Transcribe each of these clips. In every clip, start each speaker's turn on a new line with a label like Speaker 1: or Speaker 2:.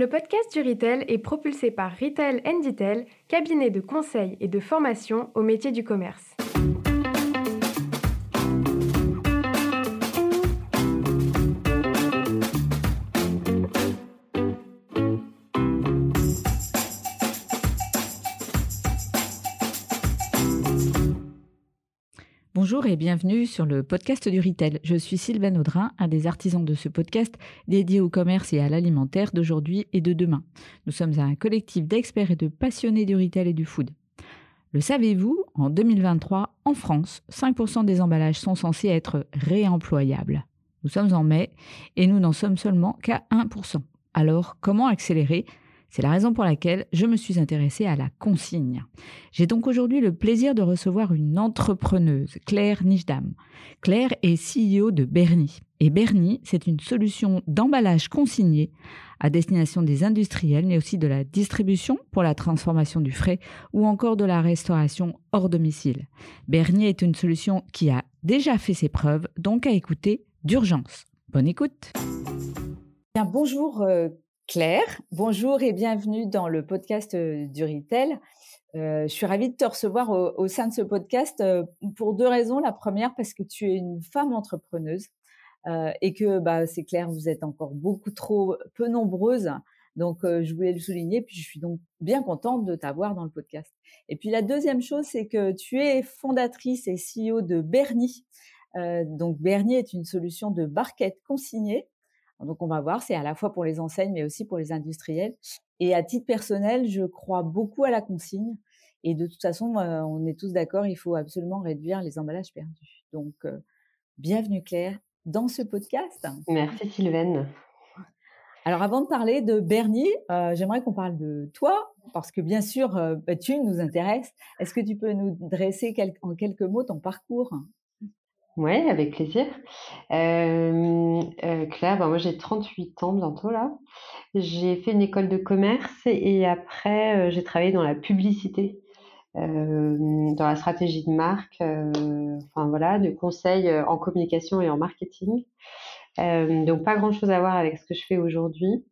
Speaker 1: Le podcast du Retail est propulsé par Retail Detail, cabinet de conseil et de formation au métier du commerce.
Speaker 2: Bonjour et bienvenue sur le podcast du Retail. Je suis Sylvain Audrin, un des artisans de ce podcast dédié au commerce et à l'alimentaire d'aujourd'hui et de demain. Nous sommes un collectif d'experts et de passionnés du retail et du food. Le savez-vous, en 2023, en France, 5% des emballages sont censés être réemployables. Nous sommes en mai et nous n'en sommes seulement qu'à 1%. Alors, comment accélérer c'est la raison pour laquelle je me suis intéressée à la consigne. J'ai donc aujourd'hui le plaisir de recevoir une entrepreneuse, Claire Nijdam. Claire est CEO de Bernie. Et Bernie, c'est une solution d'emballage consigné à destination des industriels, mais aussi de la distribution pour la transformation du frais ou encore de la restauration hors domicile. Bernie est une solution qui a déjà fait ses preuves, donc à écouter d'urgence. Bonne écoute. Bien, bonjour euh, Claire, bonjour et bienvenue dans le podcast euh, du Retail. Euh, je suis ravie de te recevoir au, sein de ce podcast euh, pour deux raisons. La première, parce que tu es une femme entrepreneuse et que, bah, c'est clair, vous êtes encore beaucoup trop peu nombreuses. Donc, je voulais le souligner. Puis, je suis donc bien contente de t'avoir dans le podcast. Et puis, la deuxième chose, c'est que tu es fondatrice et CEO de Bernie. donc, Bernie est une solution de barquette consignée donc on va voir, c'est à la fois pour les enseignes, mais aussi pour les industriels. Et à titre personnel, je crois beaucoup à la consigne. Et de toute façon, euh, on est tous d'accord, il faut absolument réduire les emballages perdus. Donc, euh, bienvenue Claire dans ce podcast.
Speaker 3: Merci Sylvaine.
Speaker 2: Alors avant de parler de Bernie, euh, j'aimerais qu'on parle de toi, parce que bien sûr, bah, tu nous intéresses. Est-ce que tu peux nous dresser en quelques mots ton parcours?
Speaker 3: Oui, avec plaisir. Euh, euh, Claire, bah, moi j'ai 38 ans bientôt là. J'ai fait une école de commerce et après euh, j'ai travaillé dans la publicité, dans la stratégie de marque, enfin voilà, de conseil en communication et en marketing. donc pas grand-chose à voir avec ce que je fais aujourd'hui.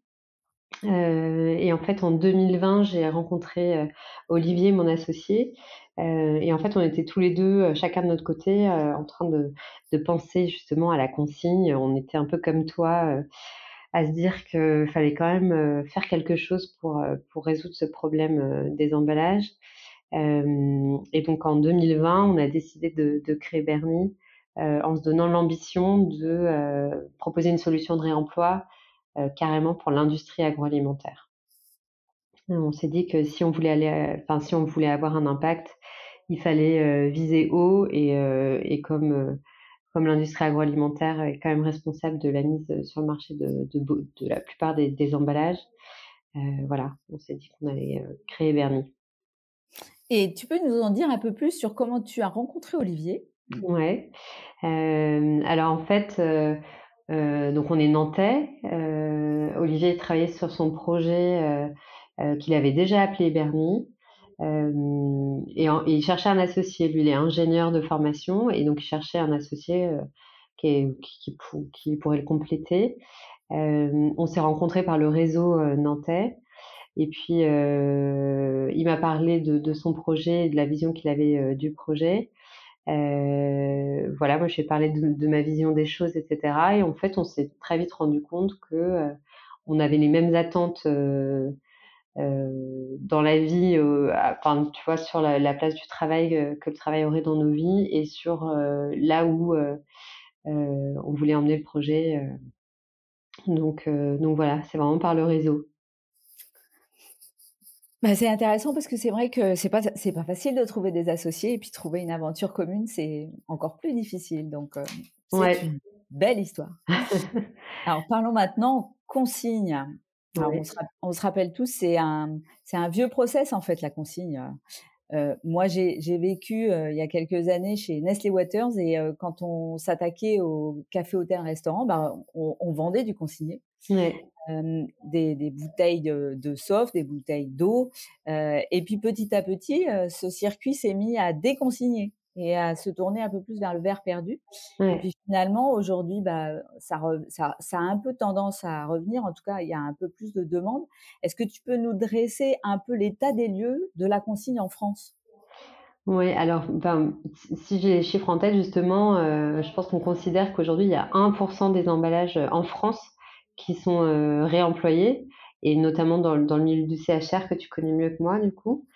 Speaker 3: et en fait, en 2020, j'ai rencontré Olivier, mon associé, euh, et en fait, on était tous les deux, euh, chacun de notre côté, euh, en train de, de, penser justement à la consigne. On était un peu comme toi, à se dire qu'il fallait quand même faire quelque chose pour, pour résoudre ce problème des emballages. et donc en 2020, on a décidé de, de créer Bernie en se donnant l'ambition de proposer une solution de réemploi carrément pour l'industrie agroalimentaire. On s'est dit que si on voulait aller, enfin si on voulait avoir un impact, il fallait euh, viser haut et, euh, et comme euh, comme l'industrie agroalimentaire est quand même responsable de la mise sur le marché de, de, de la plupart des, des emballages, voilà, on s'est dit qu'on allait créer Bernie.
Speaker 2: Et tu peux nous en dire un peu plus sur comment tu as rencontré Olivier?
Speaker 3: Ouais. alors en fait, donc on est nantais. Olivier travaillait sur son projet euh, qu'il avait déjà appelé Bernie. Euh, et, il cherchait un associé. Lui, il est ingénieur de formation et donc il cherchait un associé euh, qui, pourrait le compléter. on s'est rencontrés par le réseau nantais. Et puis, euh, il m'a parlé de, son projet et de la vision qu'il avait du projet. Euh, voilà, moi, je lui ai parlé de, de, ma vision des choses, etc. Et en fait, on s'est très vite rendu compte que on avait les mêmes attentes euh, dans la vie, euh, enfin, tu vois, sur la, place du travail euh, que le travail aurait dans nos vies et sur là où on voulait emmener le projet. donc, donc voilà, c'est vraiment par le réseau.
Speaker 2: Bah, c'est intéressant parce que c'est vrai que c'est pas c'est pas facile de trouver des associés et puis trouver une aventure commune c'est encore plus difficile donc c'est une belle histoire. Alors parlons maintenant consigne on, se, rappelle tous, c'est un, c'est un vieux process en fait la consigne. Euh, moi, j'ai, vécu euh, il y a quelques années chez Nestlé Waters et euh, quand on s'attaquait au café, hôtel, restaurant, bah, on, vendait du consigné, des, bouteilles de, de soft, des bouteilles d'eau, et puis petit à petit, ce circuit s'est mis à déconsigner. Et à se tourner un peu plus vers le verre perdu. Et puis finalement, aujourd'hui, bah, ça, ça, ça, a un peu tendance à revenir. En tout cas, il y a un peu plus de demandes. Est-ce que tu peux nous dresser un peu l'état des lieux de la consigne en France?
Speaker 3: Oui, alors si j'ai les chiffres en tête, justement, euh, je pense qu'on considère qu'aujourd'hui, il y a 1% des emballages en France qui sont euh, réemployés, et notamment dans, dans, le milieu du CHR que tu connais mieux que moi, du coup.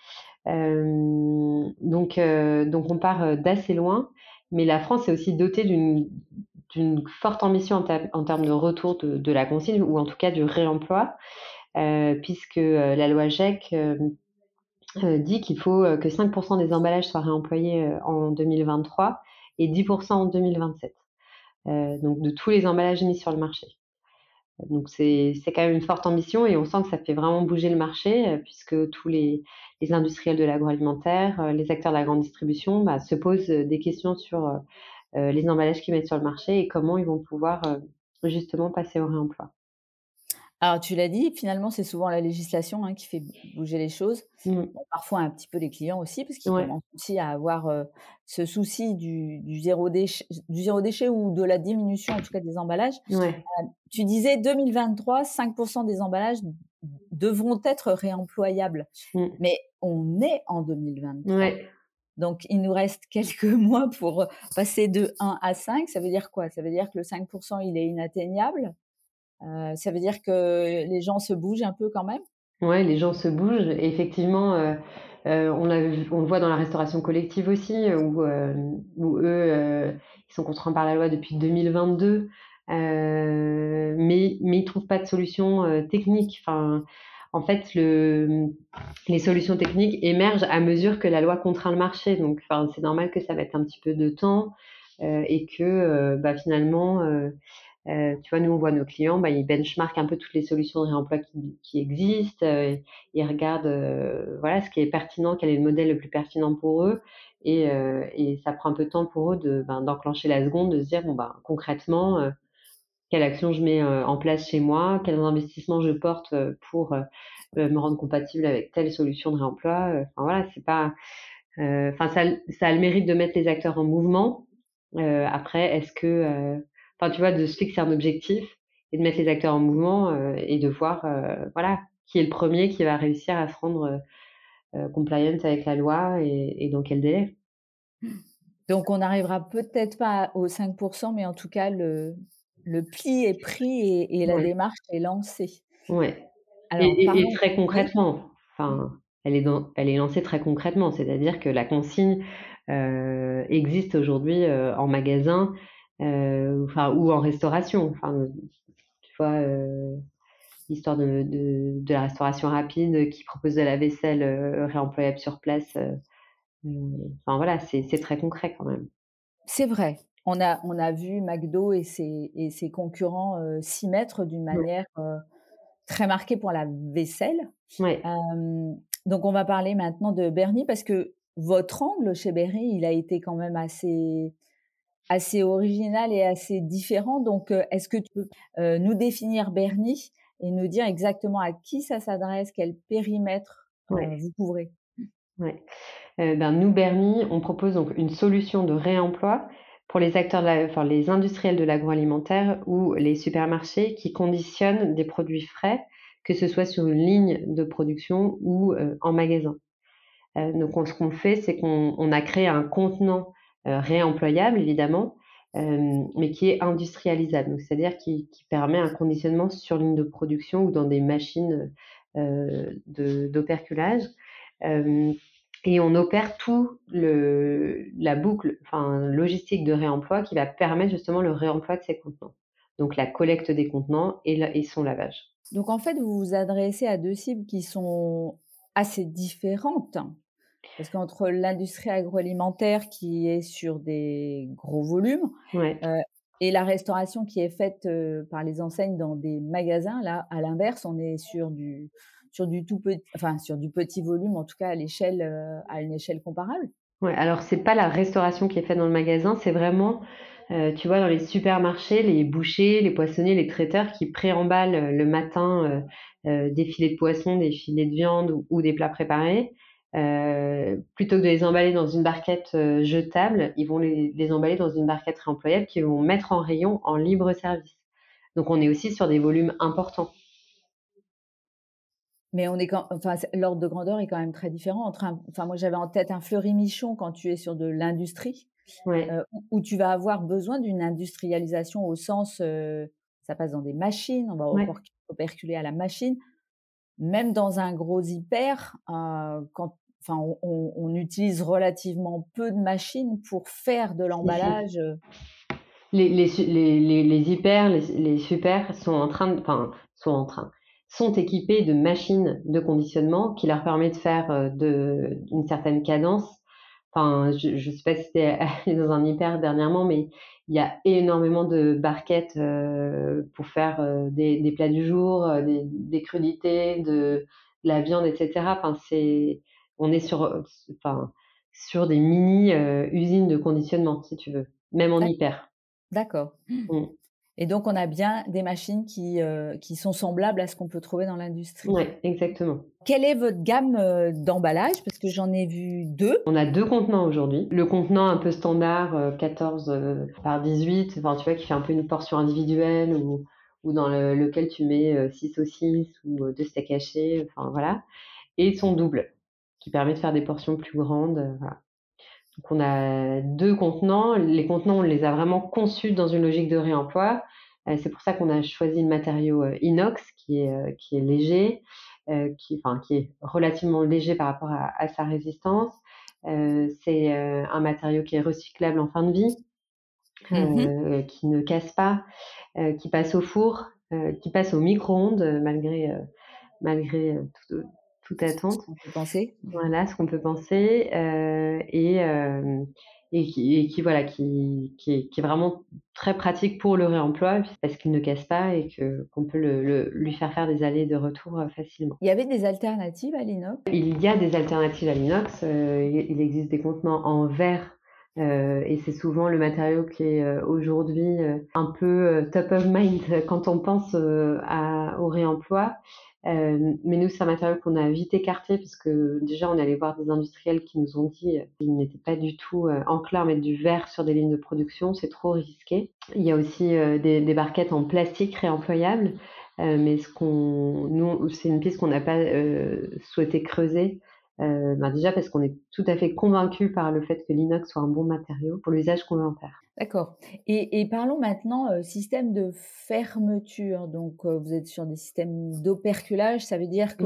Speaker 3: Donc, donc on part d'assez loin, mais la France est aussi dotée d'une forte ambition en, termes de retour de, la consigne ou en tout cas du réemploi, puisque la loi GEC dit qu'il faut que 5% des emballages soient réemployés en 2023 et 10% en 2027. donc de tous les emballages mis sur le marché. Donc c'est quand même une forte ambition et on sent que ça fait vraiment bouger le marché euh, puisque tous les, les industriels de l'agroalimentaire, euh, les acteurs de la grande distribution bah, se posent euh, des questions sur les emballages qu'ils mettent sur le marché et comment ils vont pouvoir justement passer au réemploi.
Speaker 2: Alors, tu l'as dit, finalement, c'est souvent la législation hein, qui fait bouger les choses. Mmh. parfois, un petit peu les clients aussi, parce qu'ils commencent aussi à avoir ce souci du, zéro déchet, du zéro déchet ou de la diminution, en tout cas, des emballages. tu disais 2023, 5% des emballages devront être réemployables. Mmh. Mais on est en 2023. Donc, il nous reste quelques mois pour passer de 1 à 5. Ça veut dire quoi? Ça veut dire que le 5%, il est inatteignable? Euh, ça veut dire que les gens se bougent un peu quand même?
Speaker 3: Oui, les gens se bougent. Et effectivement, euh, euh, on, le voit dans la restauration collective aussi, où, eux, ils sont contraints par la loi depuis 2022, mais, ils ne trouvent pas de solution technique. Enfin, en fait, le, les solutions techniques émergent à mesure que la loi contraint le marché. Donc, c'est normal que ça mette un petit peu de temps et que bah, finalement euh, tu vois, nous, on voit nos clients, bah, ils benchmarkent un peu toutes les solutions de réemploi qui, qui existent. Euh, ils regardent euh, voilà, ce qui est pertinent, quel est le modèle le plus pertinent pour eux. Et, euh, et ça prend un peu de temps pour eux de, ben, d'enclencher la seconde, de se dire, bon, ben, concrètement, quelle action je mets en place chez moi, quels investissements je porte pour me rendre compatible avec telle solution de réemploi. Enfin, voilà, c'est pas. Enfin, ça, ça a le mérite de mettre les acteurs en mouvement. après, est-ce que tu vois, de se fixer un objectif et de mettre les acteurs en mouvement euh, et de voir, euh, voilà, qui est le premier qui va réussir à se rendre euh, compliant avec la loi et, dans quel délai.
Speaker 2: Donc, on n'arrivera peut-être pas aux 5%, mais en tout cas, le, le pli est pris et, la démarche est lancée.
Speaker 3: Oui. Et, et, très concrètement, enfin, elle est, dans, elle est lancée très concrètement, c'est-à-dire que la consigne existe aujourd'hui en magasin enfin, ou en restauration. Enfin, tu vois, euh, l'histoire de, de, la restauration rapide qui propose de la vaisselle euh, réemployable sur place. enfin voilà, c'est très concret quand même.
Speaker 2: C'est vrai. On a, on a vu McDo et ses, et ses concurrents s'y mettre d'une manière très marquée pour la vaisselle. Donc on va parler maintenant de Bernie parce que votre angle chez Bernie, il a été quand même assez assez original et assez différent. Donc, euh, est-ce que tu peux euh, nous définir Bernie et nous dire exactement à qui ça s'adresse, quel périmètre euh, vous couvrez?
Speaker 3: Ouais. ben, Nous, Bernie, on propose donc une solution de réemploi pour les acteurs, de la, enfin, les industriels de l'agroalimentaire ou les supermarchés qui conditionnent des produits frais, que ce soit sur une ligne de production ou en magasin. donc, ce qu'on fait, c'est qu'on a créé un contenant réemployable évidemment, euh, mais qui est industrialisable, c'est-à-dire qui, permet un conditionnement sur ligne de production ou dans des machines euh, d'operculage. et on opère tout le, la boucle enfin, logistique de réemploi qui va permettre justement le réemploi de ces contenants. Donc la collecte des contenants et son lavage.
Speaker 2: Donc en fait, vous vous adressez à deux cibles qui sont assez différentes. Parce qu'entre l'industrie agroalimentaire qui est sur des gros volumes euh, et la restauration qui est faite euh, par les enseignes dans des magasins, là, à l'inverse, on est sur du sur du tout petit, enfin sur du petit volume, en tout cas à l'échelle euh, à une échelle comparable.
Speaker 3: Ouais, alors c'est pas la restauration qui est faite dans le magasin, c'est vraiment tu vois, dans les supermarchés, les bouchers, les poissonniers, les traiteurs qui préemballent le matin des filets de poisson, des filets de viande ou des plats préparés plutôt que de les emballer dans une barquette jetable, ils vont les, les, emballer dans une barquette réemployable qu'ils vont mettre en rayon en libre service. Donc on est aussi sur des volumes importants.
Speaker 2: Mais on est quand, enfin, l'ordre de grandeur est quand même très différent. Entre enfin, moi j'avais en tête un Fleury-Michon quand tu es sur de l'industrie, euh, où, tu vas avoir besoin d'une industrialisation au sens, euh, ça passe dans des machines, on va ouais. operculer à la machine. Même dans un gros hyper, euh, quand, enfin, on, on, utilise relativement peu de machines pour faire de l'emballage.
Speaker 3: Les, les, les, les, hyper, les, super sont en train, enfin, sont en train sont équipés de machines de conditionnement qui leur permet de faire euh, de, une certaine cadence. Enfin, je ne sais pas si c'était allé dans un hyper dernièrement, mais il y a énormément de barquettes euh, pour faire euh, des, des, plats du jour, des, des, crudités, de, la viande, etc. Enfin, c'est, on est sur, enfin, sur des mini usines de conditionnement, si tu veux, même en hyper.
Speaker 2: D'accord. Mmh. Et donc, on a bien des machines qui, euh, qui sont semblables à ce qu'on peut trouver dans l'industrie.
Speaker 3: Oui, exactement.
Speaker 2: Quelle est votre gamme euh, d'emballage? Parce que j'en ai vu deux.
Speaker 3: On a deux contenants aujourd'hui. Le contenant un peu standard, 14 euh, par 18, enfin, tu vois, qui fait un peu une portion individuelle ou, ou dans lequel tu mets 6 saucisses ou 2 steaks hachés, enfin voilà. Et son double, qui permet de faire des portions plus grandes. Voilà. Donc on a deux contenants. Les contenants, on les a vraiment conçus dans une logique de réemploi. Euh, c'est pour ça qu'on a choisi le matériau euh, inox qui est, euh, qui est léger, qui, enfin, qui est relativement léger par rapport à, sa résistance. c'est un matériau qui est recyclable en fin de vie, mmh qui ne casse pas, qui passe au four, qui passe au micro-ondes malgré, malgré tout, toute attente. Ce
Speaker 2: qu'on peut penser.
Speaker 3: Voilà, ce qu'on peut penser. Euh, et, euh, et, qui, et, qui, voilà, qui, qui, est, qui, est, vraiment très pratique pour le réemploi parce qu'il ne casse pas et que, qu'on peut le, le, lui faire faire des allées de retour euh, facilement.
Speaker 2: Il y avait des alternatives à l'inox?
Speaker 3: Il y a des alternatives à l'inox. Il existe des contenants en verre euh, et c'est souvent le matériau qui est euh, aujourd'hui euh, un peu top of mind quand on pense à, au réemploi. Euh, mais nous, c'est un matériau qu'on a vite écarté parce que déjà, on allait voir des industriels qui nous ont dit qu'ils n'étaient pas du tout euh, enclins à mettre du verre sur des lignes de production, c'est trop risqué. Il y a aussi euh, des, des, barquettes en plastique réemployables, mais ce qu'on, nous, c'est une piste qu'on n'a pas souhaité creuser euh, bah déjà parce qu'on est tout à fait convaincu par le fait que l'inox soit un bon matériau pour l'usage qu'on veut en faire.
Speaker 2: D'accord. Et, et, parlons maintenant euh, système de fermeture. Donc, euh, vous êtes sur des systèmes d'operculage. Ça veut dire que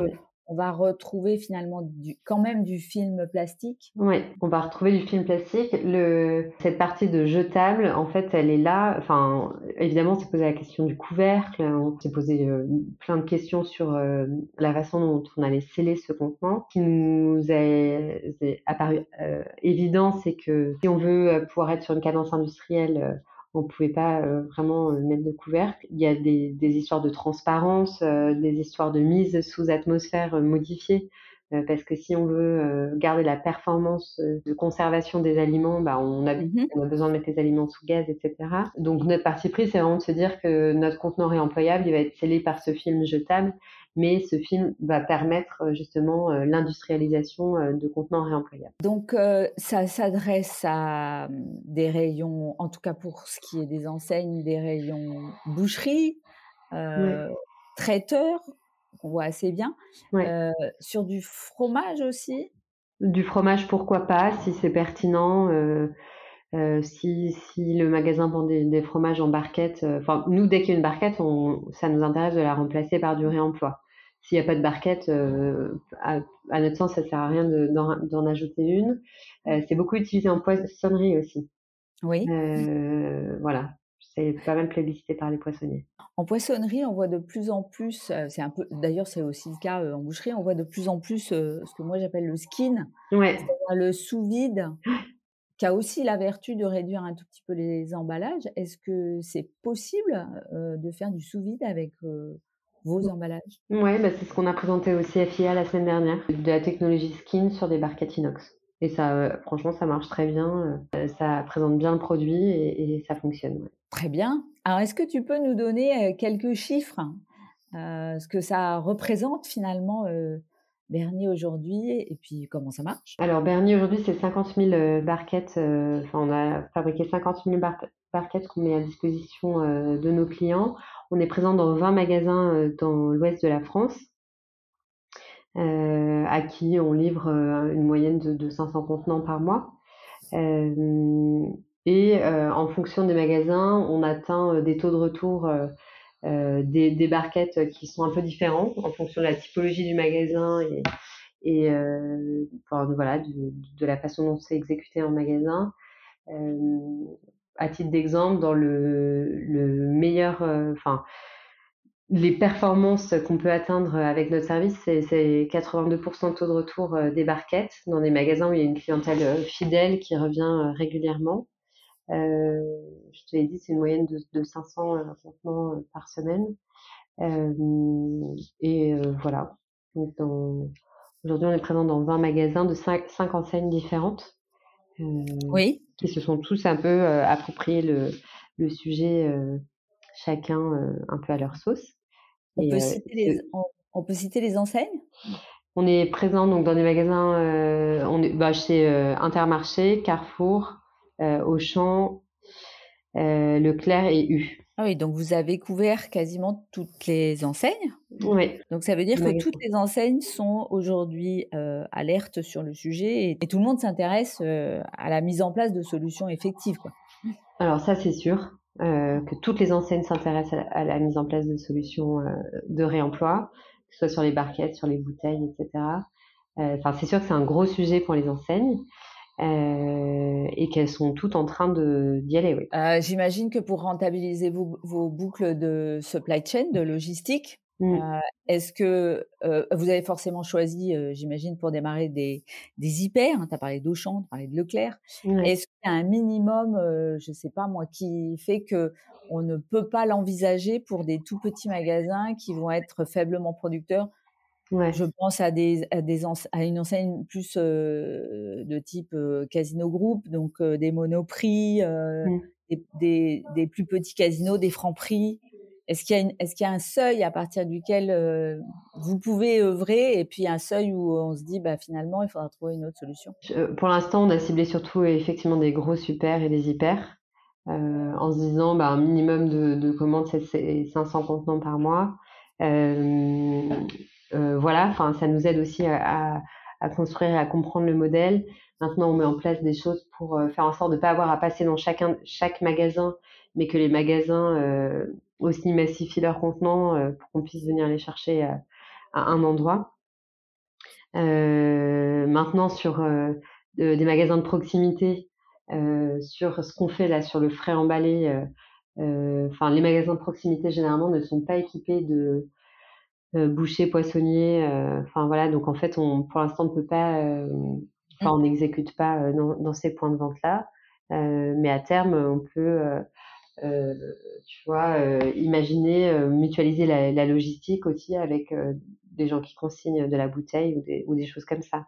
Speaker 2: on va retrouver finalement du, quand même du film plastique.
Speaker 3: Oui, on va retrouver du film plastique. Le, cette partie de jetable, en fait, elle est là. Enfin, évidemment, on s'est posé la question du couvercle, on s'est posé euh, plein de questions sur euh, la façon dont on allait sceller ce contenant. Ce qui nous est, apparu euh, évident, c'est que si on veut pouvoir être sur une cadence industrielle, on ne pouvait pas euh, vraiment euh, mettre de couvercle. Il y a des, des histoires de transparence, euh, des histoires de mise sous atmosphère modifiée. parce que si on veut garder la performance de conservation des aliments, bah, on, a, mmh on, a, besoin de mettre les aliments sous gaz, etc. Donc notre parti pris, c'est vraiment de se dire que notre contenant réemployable, il va être scellé par ce film jetable mais ce film va permettre euh, justement euh, l'industrialisation euh, de contenants réemployables.
Speaker 2: Donc ça s'adresse à des rayons, en tout cas pour ce qui est des enseignes, des rayons boucherie, euh, traiteurs, qu'on voit assez bien, euh, sur du fromage aussi.
Speaker 3: Du fromage, pourquoi pas, si c'est pertinent. Euh, si, si, le magasin vend des, des fromages en barquette, enfin nous dès qu'il y a une barquette, on, ça nous intéresse de la remplacer par du réemploi. S'il n'y a pas de barquette, euh, à, à, notre sens, ça ne sert à rien d'en ajouter une. Euh, c'est beaucoup utilisé en poissonnerie aussi.
Speaker 2: Oui.
Speaker 3: Euh, voilà, c'est pas mal plébiscité par les poissonniers.
Speaker 2: En poissonnerie, on voit de plus en plus, c'est un peu, d'ailleurs c'est aussi le cas en boucherie, on voit de plus en plus ce que moi j'appelle le skin,
Speaker 3: ouais.
Speaker 2: le sous-vide, qui a aussi la vertu de réduire un tout petit peu les emballages. Est-ce que c'est possible de faire du sous-vide avec vos mmh. emballages
Speaker 3: Oui, bah c'est ce qu'on a présenté au CFIA la semaine dernière, de la technologie skin sur des barquettes inox. Et ça, euh, franchement, ça marche très bien. Euh, ça présente bien le produit et, et ça fonctionne. Ouais.
Speaker 2: Très bien. Alors, est-ce que tu peux nous donner euh, quelques chiffres, euh, ce que ça représente finalement Bernier aujourd'hui et puis comment ça marche?
Speaker 3: Alors Bernier aujourd'hui c'est 50 000 barquettes, enfin on a fabriqué 50 000 barquettes qu'on met à disposition de nos clients. On est présent dans 20 magasins dans l'ouest de la France. à qui on livre une moyenne de, de 500 contenants par mois. et en fonction des magasins, on atteint des taux de retour euh, des, barquettes qui sont un peu différents en fonction de la typologie du magasin et, euh, de, la façon dont c'est exécuté en magasin. Euh, à titre d'exemple, dans le, le meilleur, enfin, les performances qu'on peut atteindre avec notre service, c'est 82% de taux de retour des barquettes dans des magasins où il y a une clientèle fidèle qui revient régulièrement. Euh, je te l'ai dit, c'est une moyenne de, de 500 contenants euh, par semaine. Euh, et voilà. Aujourd'hui, on est présent dans 20 magasins de 5, 5 enseignes différentes.
Speaker 2: oui.
Speaker 3: Qui se sont tous un peu appropriés le, le sujet, chacun un peu à leur sauce.
Speaker 2: On, peut, citer les, on, peut citer les enseignes?
Speaker 3: On est présent donc, dans des magasins, on est, bah, chez Intermarché, Carrefour, euh, Auchan, euh, Leclerc et U.
Speaker 2: Ah oui, donc vous avez couvert quasiment toutes les enseignes?
Speaker 3: Oui.
Speaker 2: Donc ça veut dire que toutes les enseignes sont aujourd'hui euh, alertes sur le sujet et, tout le monde s'intéresse à la mise en place de solutions effectives. Quoi.
Speaker 3: Alors ça c'est sûr, que toutes les enseignes s'intéressent à, la mise en place de solutions de réemploi, que ce soit sur les barquettes, sur les bouteilles, etc. Enfin c'est sûr que c'est un gros sujet pour les enseignes. Euh, et qu'elles sont toutes en train d'y aller. Oui.
Speaker 2: Euh, J'imagine que pour rentabiliser vos, vos, boucles de supply chain, de logistique, mmh. euh, est-ce que vous avez forcément choisi, j'imagine, pour démarrer des, des hyper hein, Tu as parlé d'Auchan, tu as parlé de Leclerc. Est-ce qu'il y a un minimum, je ne sais pas moi, qui fait que on ne peut pas l'envisager pour des tout petits magasins qui vont être faiblement producteurs je pense à, des, à, des à une enseigne plus euh, de type euh, casino groupe, donc euh, des monoprix, mmh. des, des, des, plus petits casinos, des francs prix. Est-ce qu'il y, a est-ce qu'il y a un seuil à partir duquel vous pouvez œuvrer et puis un seuil où on se dit bah, finalement il faudra trouver une autre solution?
Speaker 3: Pour l'instant, on a ciblé surtout effectivement des gros super et des hyper. en se disant bah, un minimum de, de commandes, c'est 500 contenants par mois. Euh, euh, voilà, enfin, ça nous aide aussi à, construire et à comprendre le modèle. Maintenant, on met en place des choses pour euh, faire en sorte de ne pas avoir à passer dans chacun, chaque magasin, mais que les magasins euh, aussi massifient leurs contenants pour qu'on puisse venir les chercher à, un endroit. maintenant, sur des magasins de proximité, sur ce qu'on fait là sur le frais emballé, enfin, les magasins de proximité généralement ne sont pas équipés de euh, boucher, poissonnier. Euh, enfin voilà, donc en fait, on, pour l'instant, on ne peut pas, euh, enfin, on n'exécute pas dans, ces points de vente là, mais à terme, on peut, tu vois, imaginer mutualiser la, logistique aussi avec des gens qui consignent de la bouteille ou des, choses comme ça.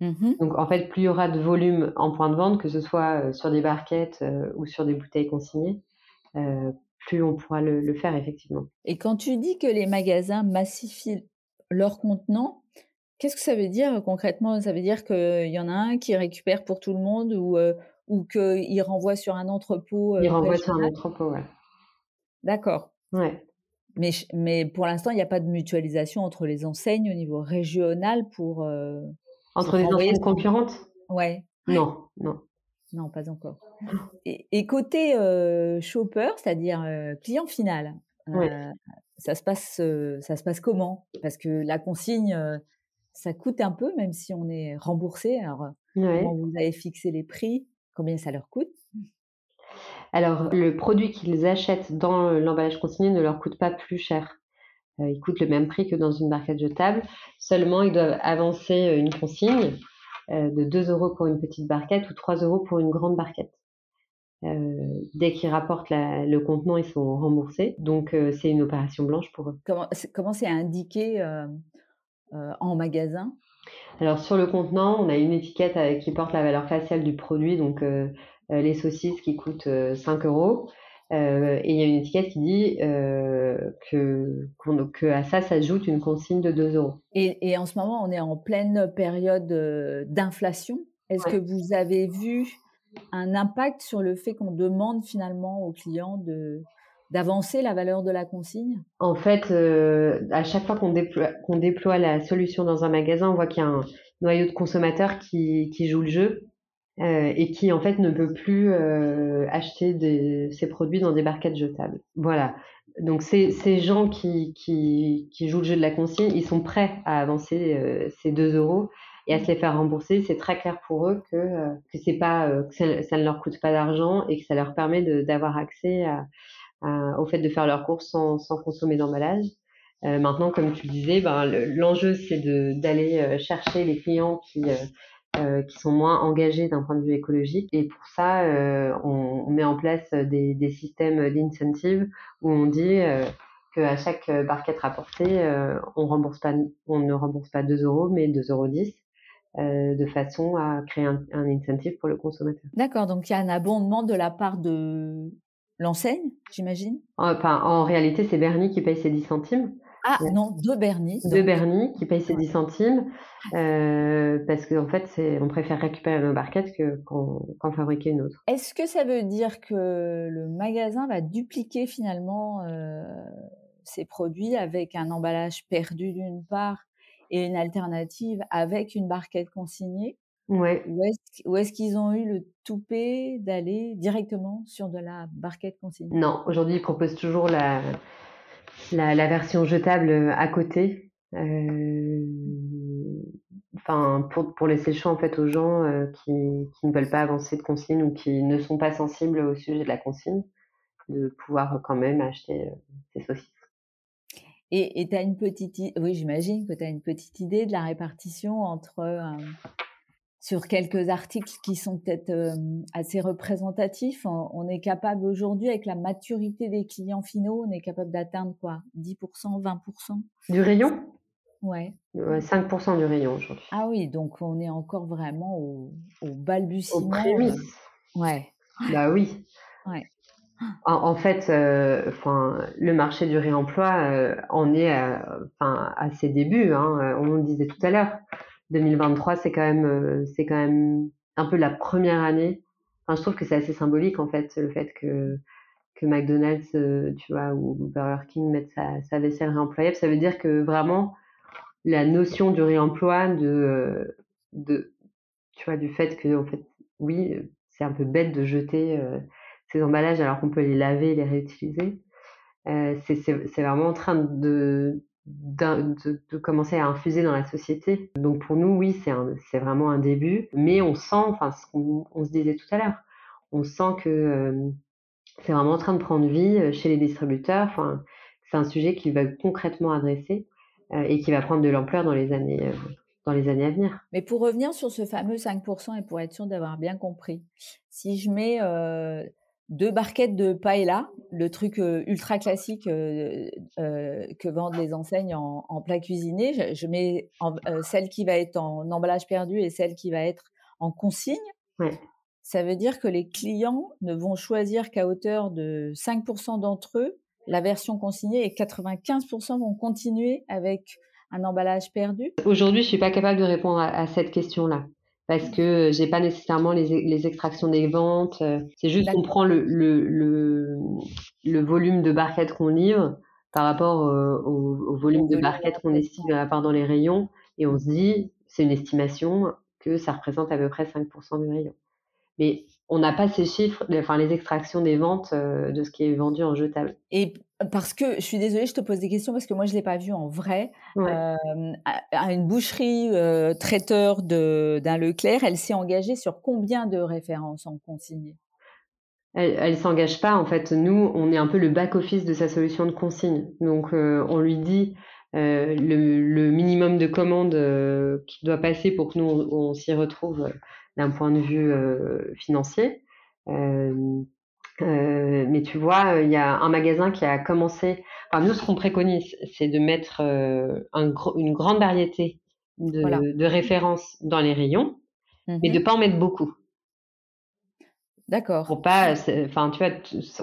Speaker 3: Mmh donc en fait, plus il y aura de volume en point de vente, que ce soit sur des barquettes ou sur des bouteilles consignées, plus on pourra le, faire effectivement.
Speaker 2: Et quand tu dis que les magasins massifient leurs contenants, qu'est-ce que ça veut dire concrètement? Ça veut dire qu'il y en a un qui récupère pour tout le monde ou, euh, ou qu'il renvoie sur un entrepôt
Speaker 3: euh, Il renvoie sur un entrepôt, ouais.
Speaker 2: D'accord.
Speaker 3: Ouais.
Speaker 2: Mais, mais pour l'instant, il n'y a pas de mutualisation entre les enseignes au niveau régional pour. Euh,
Speaker 3: entre les enseignes concurrentes?
Speaker 2: Ouais.
Speaker 3: Non, non.
Speaker 2: Non, pas encore. Et, côté euh, shopper, c'est-à-dire euh, client final, euh, ça, se passe, ça se passe comment? Parce que la consigne, ça coûte un peu, même si on est remboursé. Alors, comment vous avez fixé les prix? Combien ça leur coûte?
Speaker 3: Alors, le produit qu'ils achètent dans l'emballage consigné ne leur coûte pas plus cher. il coûte le même prix que dans une barquette jetable. Seulement, ils doivent avancer une consigne euh, de 2 euros pour une petite barquette ou 3 euros pour une grande barquette. Euh, dès qu'ils rapportent le contenant, ils sont remboursés. Donc, euh, c'est une opération blanche pour eux.
Speaker 2: Comment c'est indiqué en magasin?
Speaker 3: Alors, sur le contenant, on a une étiquette qui porte la valeur faciale du produit, donc les saucisses qui coûtent 5 euros. Et il y a une étiquette qui dit que, que à ça s'ajoute une consigne de 2 euros.
Speaker 2: Et, en ce moment, on est en pleine période d'inflation. Est-ce que vous avez vu un impact sur le fait qu'on demande finalement aux clients de d'avancer la valeur de la consigne?
Speaker 3: En fait, à chaque fois qu'on déploie, qu'on déploie la solution dans un magasin, on voit qu'il y a un noyau de consommateurs qui, qui joue le jeu euh, et qui en fait ne peut plus euh, acheter des, ces produits dans des barquettes jetables. Voilà. Donc ces, gens qui, jouent le jeu de la consigne, ils sont prêts à avancer euh, ces 2 euros et à se les faire rembourser. C'est très clair pour eux que, ça, ne leur coûte pas d'argent et que ça leur permet d'avoir accès au fait de faire leurs courses sans, consommer d'emballage. Maintenant, comme tu disais, ben, l'enjeu c'est d'aller chercher les clients qui qui sont moins engagés d'un point de vue écologique. Et pour ça, euh, on, on, met en place des, des systèmes d'incentive où on dit euh, qu'à chaque barquette rapportée, euh, on, rembourse pas, on ne rembourse pas 2 euros, mais 2,10 euros. Euh, de façon à créer un, un incentive pour le consommateur.
Speaker 2: D'accord, donc il y a un abondement de la part de l'enseigne, j'imagine?
Speaker 3: Enfin, en réalité, c'est Bernie qui paye ses 10 centimes.
Speaker 2: Ah non, deux Bernie.
Speaker 3: Deux Bernie qui payent ses 10 centimes euh, parce qu'en fait, c'est, on préfère récupérer nos barquettes que, qu'en, fabriquer une autre.
Speaker 2: Est-ce que ça veut dire que le magasin va dupliquer finalement euh, ses produits avec un emballage perdu d'une part et une alternative avec une barquette consignée?
Speaker 3: Ouais.
Speaker 2: Ou est-ce, ou est-ce qu'ils ont eu le toupet d'aller directement sur de la barquette consignée?
Speaker 3: Non, aujourd'hui, ils proposent toujours la, la, version jetable euh, à côté. Euh, enfin, pour, laisser le choix en fait aux gens euh, qui, ne veulent pas avancer de consigne ou qui ne sont pas sensibles au sujet de la consigne, de pouvoir quand même acheter ces saucisses.
Speaker 2: Et tu as une petite, oui, que tu une petite idée de la répartition entre sur quelques articles qui sont peut-être euh, assez représentatifs. On, on est capable aujourd'hui, avec la maturité des clients finaux, on est capable d'atteindre quoi 10%, 20%
Speaker 3: Du rayon?
Speaker 2: Ouais.
Speaker 3: 5% du rayon aujourd'hui.
Speaker 2: Ah oui, donc on est encore vraiment au, au balbutiement.
Speaker 3: Au prémices.
Speaker 2: Euh, ouais.
Speaker 3: Bah oui.
Speaker 2: Ouais.
Speaker 3: En, en fait, euh, le marché du réemploi euh, en est à, à ses débuts. Hein, on le disait tout à l'heure. 2023, c'est quand même, euh, c'est quand même un peu la première année. Enfin, je trouve que c'est assez symbolique en fait, le fait que que McDonald's, euh, tu vois, ou Burger King mettent sa, sa vaisselle réemployable. Ça veut dire que vraiment la notion du réemploi, de, euh, de, tu vois, du fait que en fait, oui, c'est un peu bête de jeter euh, ces emballages alors qu'on peut les laver, les réutiliser. Euh, c'est vraiment en train de de, commencer à infuser dans la société. Donc pour nous, oui, c'est vraiment un début, mais on sent, enfin, ce qu'on on se disait tout à l'heure, on sent que euh, c'est vraiment en train de prendre vie euh, chez les distributeurs. Enfin, c'est un sujet qu'ils veulent concrètement adresser euh, et qui va prendre de l'ampleur dans les années. Dans les années à venir.
Speaker 2: Mais pour revenir sur ce fameux 5% et pour être sûr d'avoir bien compris, si je mets deux barquettes de paella, le truc euh, ultra classique euh, euh, que vendent les enseignes en, en plat cuisiné. Je, je mets en, euh, celle qui va être en emballage perdu et celle qui va être en consigne.
Speaker 3: Ouais.
Speaker 2: Ça veut dire que les clients ne vont choisir qu'à hauteur de 5% d'entre eux la version consignée et 95% vont continuer avec un emballage perdu.
Speaker 3: Aujourd'hui, je suis pas capable de répondre à, à cette question-là parce que j'ai pas nécessairement les, les, extractions des ventes. C'est juste qu'on prend le, le, le, le, volume de barquettes qu'on livre par rapport euh, au, au, volume de barquettes qu'on estime à part dans les rayons et on se dit, c'est une estimation que ça représente à peu près 5% du rayon. Mais on n'a pas ces chiffres, enfin les extractions des ventes euh, de ce qui est vendu en jetable.
Speaker 2: Et parce que je suis désolée, je te pose des questions parce que moi je l'ai pas vu en vrai.
Speaker 3: Ouais.
Speaker 2: Euh, à une boucherie euh, traiteur d'un Leclerc, elle s'est engagée sur combien de références en consigne?
Speaker 3: Elle, elle s'engage pas. En fait, nous, on est un peu le back office de sa solution de consigne. Donc, euh, on lui dit le, le, minimum de commandes qui doit passer pour que nous on, on s'y retrouve d'un point de vue financier. Euh, euh, mais tu vois, il y a un magasin qui a commencé. Enfin, nous, ce qu'on préconise, c'est de mettre un, une grande variété de, voilà. de, références dans les rayons, mais de pas en mettre beaucoup.
Speaker 2: D'accord.
Speaker 3: Pour pas, enfin, tu vois,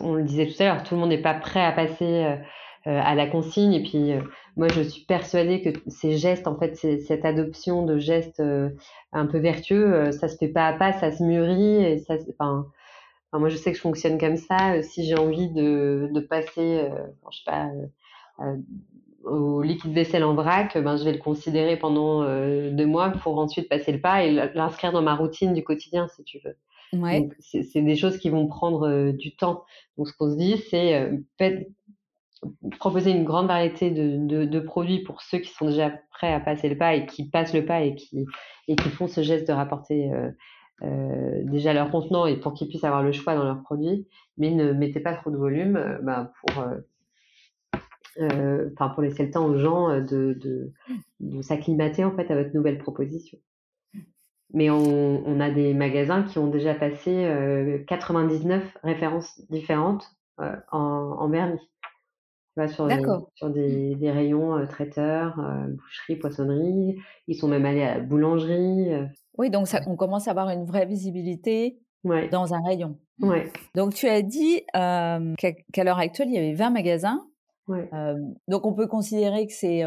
Speaker 3: on le disait tout à l'heure, tout le monde n'est pas prêt à passer à la consigne. Et puis, moi, je suis persuadée que ces gestes, en fait, cette adoption de gestes un peu vertueux, ça se fait pas à pas, ça se mûrit. Et ça, enfin, moi, je sais que je fonctionne comme ça. Si j'ai envie de, de passer, je sais pas, au liquide vaisselle en vrac, ben, je vais le considérer pendant deux mois pour ensuite passer le pas et l'inscrire dans ma routine du quotidien, si tu veux.
Speaker 2: Ouais.
Speaker 3: C'est des choses qui vont prendre du temps. Donc, ce qu'on se dit, c'est proposer une grande variété de, de, produits pour ceux qui sont déjà prêts à passer le pas et qui passent le pas et qui, et qui font ce geste de rapporter euh, euh, déjà leur contenant et pour qu'ils puissent avoir le choix dans leurs produits, mais ne mettez pas trop de volume euh, bah, pour, enfin pour laisser le temps aux gens de, de, s'acclimater en fait à votre nouvelle proposition. Mais on, on, a des magasins qui ont déjà passé 99 références différentes en, en sur, des, sur des, des rayons euh, traiteurs, euh, boucherie, poissonnerie. Ils sont même allés à la boulangerie.
Speaker 2: Oui, donc ça, on commence à avoir une vraie visibilité dans un rayon.
Speaker 3: Ouais.
Speaker 2: Donc tu as dit qu'à l'heure actuelle, il y avait 20 magasins. donc on peut considérer que c'est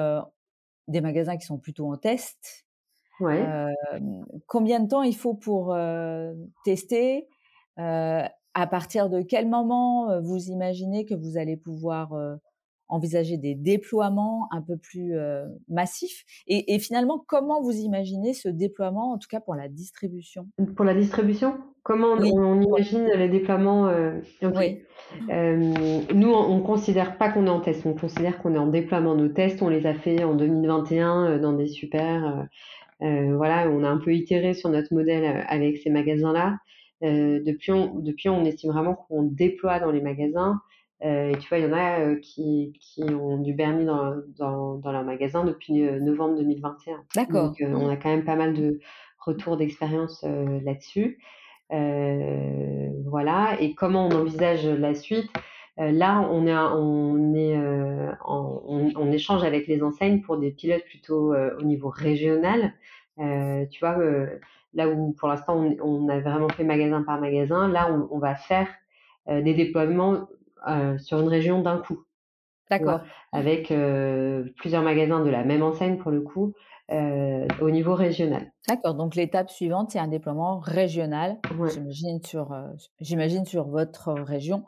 Speaker 2: des magasins qui sont plutôt en test.
Speaker 3: Ouais.
Speaker 2: combien de temps il faut pour tester? À partir de quel moment vous imaginez que vous allez pouvoir envisager des déploiements un peu plus euh, massifs et, finalement, comment vous imaginez ce déploiement, en tout cas pour la distribution?
Speaker 3: Pour la distribution? Comment on, imagine les déploiements euh,
Speaker 2: oui.
Speaker 3: euh, Nous, on ne considère pas qu'on est en test, on considère qu'on est en déploiement. Nos tests, on les a fait en 2021 euh, dans des super... voilà, on a un peu itéré sur notre modèle avec ces magasins-là. depuis, on, depuis, on estime vraiment qu'on déploie dans les magasins. Euh, et tu vois, il y en a euh, qui, qui, ont du Bernie dans, dans, dans, leur magasin depuis euh, novembre 2021.
Speaker 2: D'accord.
Speaker 3: Donc, on a quand même pas mal de retours d'expérience là-dessus. voilà. Et comment on envisage la suite? Là, on, est, on, est en, on, on, échange avec les enseignes pour des pilotes plutôt au niveau régional. tu vois, là où pour l'instant on, on, a vraiment fait magasin par magasin, là on, va faire des déploiements euh, sur une région d'un coup.
Speaker 2: D'accord.
Speaker 3: Avec euh, plusieurs magasins de la même enseigne pour le coup, euh, au niveau régional.
Speaker 2: D'accord. Donc l'étape suivante, c'est un déploiement régional. J'imagine sur, j'imagine sur votre région.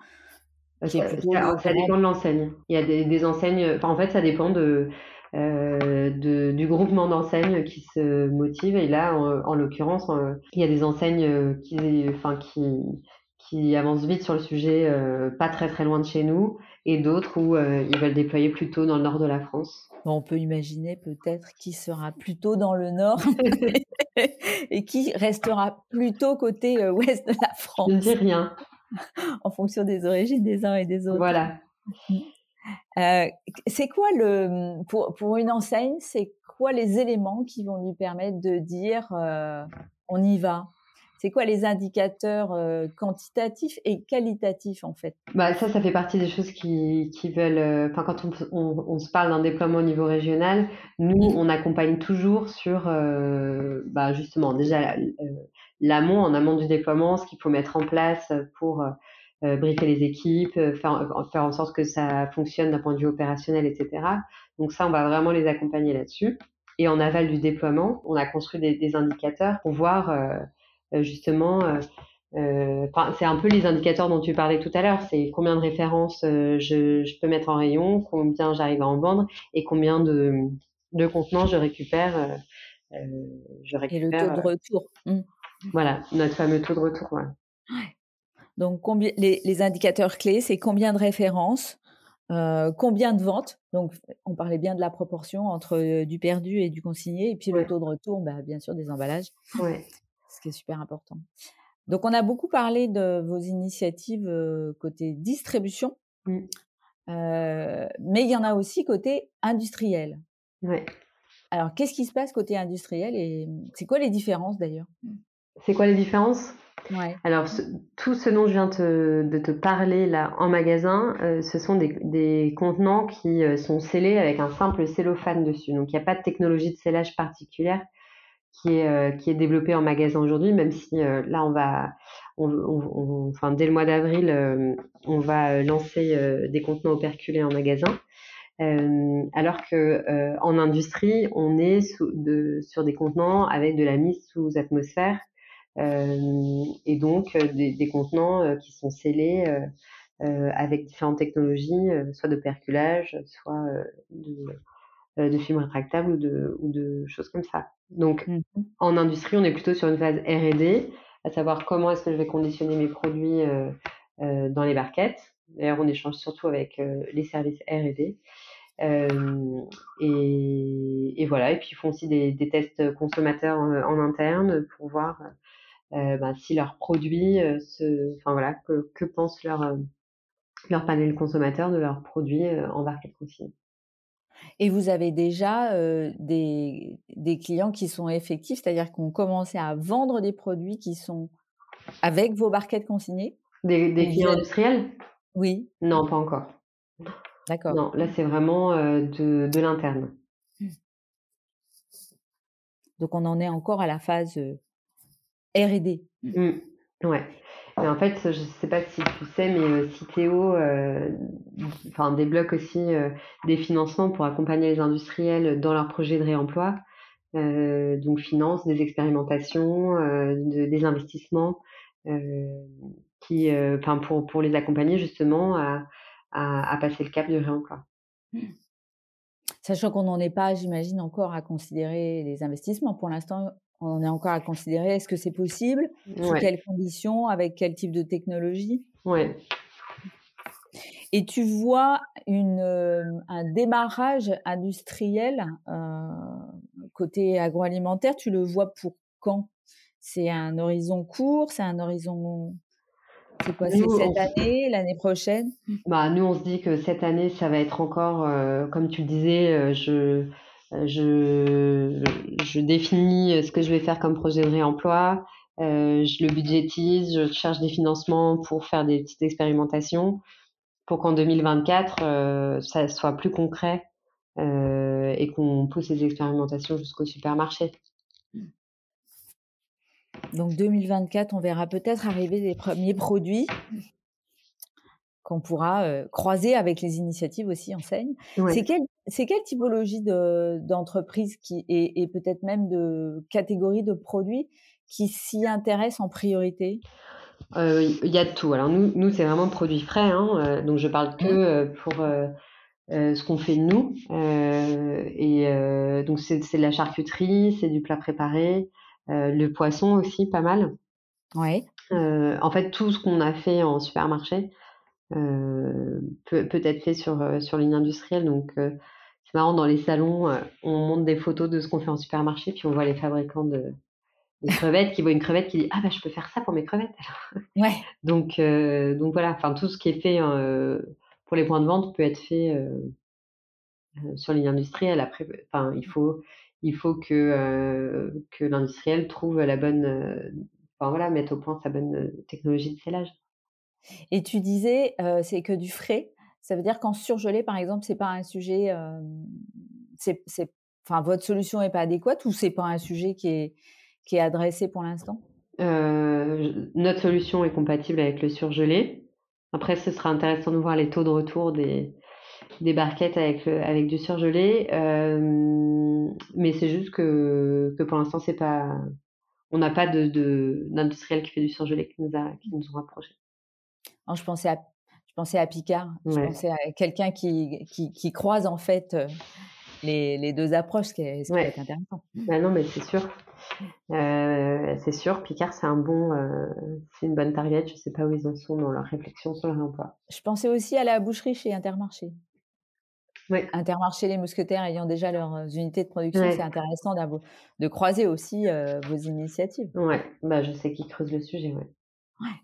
Speaker 3: Ça, dépend de l'enseigne. Il y a des, enseignes. Enfin, en fait, ça dépend de, de, du groupement d'enseignes qui se motive. Et là, en, l'occurrence, il y a des enseignes qui, enfin, qui, qui avancent vite sur le sujet, euh, pas très très loin de chez nous, et d'autres où euh, ils veulent déployer plutôt dans le nord de la France.
Speaker 2: on peut imaginer peut-être qui sera plutôt dans le nord et qui restera plutôt côté euh, ouest de la France.
Speaker 3: Je ne dis rien.
Speaker 2: en fonction des origines des uns et des autres.
Speaker 3: Voilà.
Speaker 2: c'est quoi le pour, pour une enseigne, c'est quoi les éléments qui vont lui permettre de dire on y va? C'est quoi les indicateurs euh, quantitatifs et qualitatifs en fait?
Speaker 3: Bah, Ça, ça fait partie des choses qui, qui veulent. Euh, enfin, quand on, on, se parle d'un déploiement au niveau régional, nous, on accompagne toujours sur euh, bah, justement déjà l'amont, en amont du déploiement, ce qu'il faut mettre en place pour briefer les équipes, faire, faire en sorte que ça fonctionne d'un point de vue opérationnel, etc. Donc ça, on va vraiment les accompagner là-dessus. Et en aval du déploiement, on a construit des, des indicateurs pour voir euh, justement, euh, euh, c'est un peu les indicateurs dont tu parlais tout à l'heure. C'est combien de références je, je, peux mettre en rayon, combien j'arrive à en vendre et combien de, de contenants je récupère.
Speaker 2: je récupère. Et le taux de retour. Mmh.
Speaker 3: Voilà, notre fameux taux de retour. Ouais.
Speaker 2: Donc, combien, les, les, indicateurs clés, c'est combien de références, euh, combien de ventes. Donc, on parlait bien de la proportion entre du perdu et du consigné, et puis le taux de retour, bah, bien sûr, des emballages.
Speaker 3: Ouais
Speaker 2: ce qui est super important. Donc, on a beaucoup parlé de vos initiatives côté distribution, mmh. mais il y en a aussi côté industriel.
Speaker 3: Ouais.
Speaker 2: Alors, qu'est-ce qui se passe côté industriel et c'est quoi les différences d'ailleurs?
Speaker 3: C'est quoi les différences?
Speaker 2: Ouais.
Speaker 3: Alors, tout ce dont je viens de te parler là en magasin, ce sont des, des, contenants qui sont scellés avec un simple cellophane dessus. Donc, il n'y a pas de technologie de scellage particulière qui est, euh, qui est développé en magasin aujourd'hui, même si euh, là, on va, enfin, dès le mois d'avril, on va lancer des contenants operculés en magasin. alors que en industrie, on est sur des contenants avec de la mise sous atmosphère et donc des, contenants qui sont scellés avec différentes technologies, soit de perculage, soit de, de films rétractables ou de, ou de choses comme ça. Donc, mmh en industrie, on est plutôt sur une phase R&D, à savoir comment est-ce que je vais conditionner mes produits dans les barquettes. D'ailleurs, on échange surtout avec les services R&D. et, voilà, et puis ils font aussi des, tests consommateurs en, interne pour voir ben, si leurs produits, se, enfin voilà, que, que pense leur, leur panel consommateur de leurs produits en barquette consigne.
Speaker 2: Et vous avez déjà des, des, clients qui sont effectifs, c'est-à-dire qu'on commencé à vendre des produits qui sont avec vos barquettes consignées
Speaker 3: Des, des clients industriels?
Speaker 2: Oui.
Speaker 3: Non, pas encore.
Speaker 2: D'accord.
Speaker 3: Non, là c'est vraiment de, de l'interne. Mmh.
Speaker 2: Donc on en est encore à la phase R&D.
Speaker 3: Mmh. Ouais. Mais en fait, je ne sais pas si tu sais, mais euh, Citeo euh, enfin, débloque aussi euh, des financements pour accompagner les industriels dans leurs projets de réemploi. donc finance des expérimentations, des investissements qui, enfin, pour, pour les accompagner justement à, à, passer le cap du réemploi.
Speaker 2: Sachant qu'on n'en est pas, j'imagine, encore à considérer les investissements. Pour l'instant, on est encore à considérer. Est-ce que c'est possible? Sous quelles conditions? Avec quel type de technologie?
Speaker 3: Oui.
Speaker 2: Et tu vois une, euh, un démarrage industriel euh, côté agroalimentaire, tu le vois pour quand? C'est un horizon court C'est un horizon. C'est quoi? C'est cette année L'année prochaine?
Speaker 3: Bah, Nous, on se dit que cette année, ça va être encore, euh, comme tu le disais, euh, je, je définis ce que je vais faire comme projet de réemploi, euh, je le budgétise, je cherche des financements pour faire des petites expérimentations pour qu'en 2024, euh, ça soit plus concret euh, et qu'on pousse les expérimentations jusqu'au supermarché.
Speaker 2: Donc 2024, on verra peut-être arriver des premiers produits qu'on pourra croiser avec les initiatives aussi enseigne. C'est quelle, c'est quelle typologie d'entreprise qui et, peut-être même de catégorie de produits qui s'y intéressent en priorité?
Speaker 3: Il y a de tout. Alors nous, nous c'est vraiment produits frais, hein, donc je parle que mmh. pour ce qu'on fait nous. et donc c'est, de la charcuterie, c'est du plat préparé, le poisson aussi pas mal.
Speaker 2: Ouais.
Speaker 3: en fait, tout ce qu'on a fait en supermarché, euh, peut, peut, être fait sur, euh, sur ligne industrielle. Donc, euh, c'est marrant, dans les salons, on montre des photos de ce qu'on fait en supermarché, puis on voit les fabricants de, crevettes qui voient une crevette qui dit Ah, bah, je peux faire ça pour mes crevettes.
Speaker 2: Ouais.
Speaker 3: donc, donc voilà, enfin, tout ce qui est fait pour les points de vente peut être fait sur ligne industrielle. Après, enfin, il faut, il faut que, que l'industriel trouve la bonne, enfin voilà, mettre au point sa bonne technologie de scellage.
Speaker 2: Et tu disais, c'est que du frais. Ça veut dire qu'en surgelé, par exemple, c'est pas un sujet. c'est, enfin, votre solution n'est pas adéquate ou c'est pas un sujet qui est, qui est adressé pour l'instant?
Speaker 3: Notre solution est compatible avec le surgelé. Après, ce sera intéressant de voir les taux de retour des, des barquettes avec, avec du surgelé. mais c'est juste que, que pour l'instant, c'est pas. On n'a pas d'industriel qui fait du surgelé qui nous, a, qui nous ont
Speaker 2: je pensais à, je pensais à Picard. Je pensais à quelqu'un qui, qui, croise en fait euh, les, les deux approches, ce qui est, intéressant.
Speaker 3: Bah non, mais c'est sûr. Euh, c'est sûr, Picard, c'est un bon, euh, c'est une bonne target. Je ne sais pas où ils en sont dans leur réflexion sur le réemploi.
Speaker 2: Je pensais aussi à la boucherie chez Intermarché.
Speaker 3: Oui.
Speaker 2: Intermarché, les mousquetaires ayant déjà leurs unités de production, c'est intéressant de croiser aussi vos initiatives.
Speaker 3: Ouais, bah, je sais qu'ils creusent le sujet. Ouais.
Speaker 2: ouais.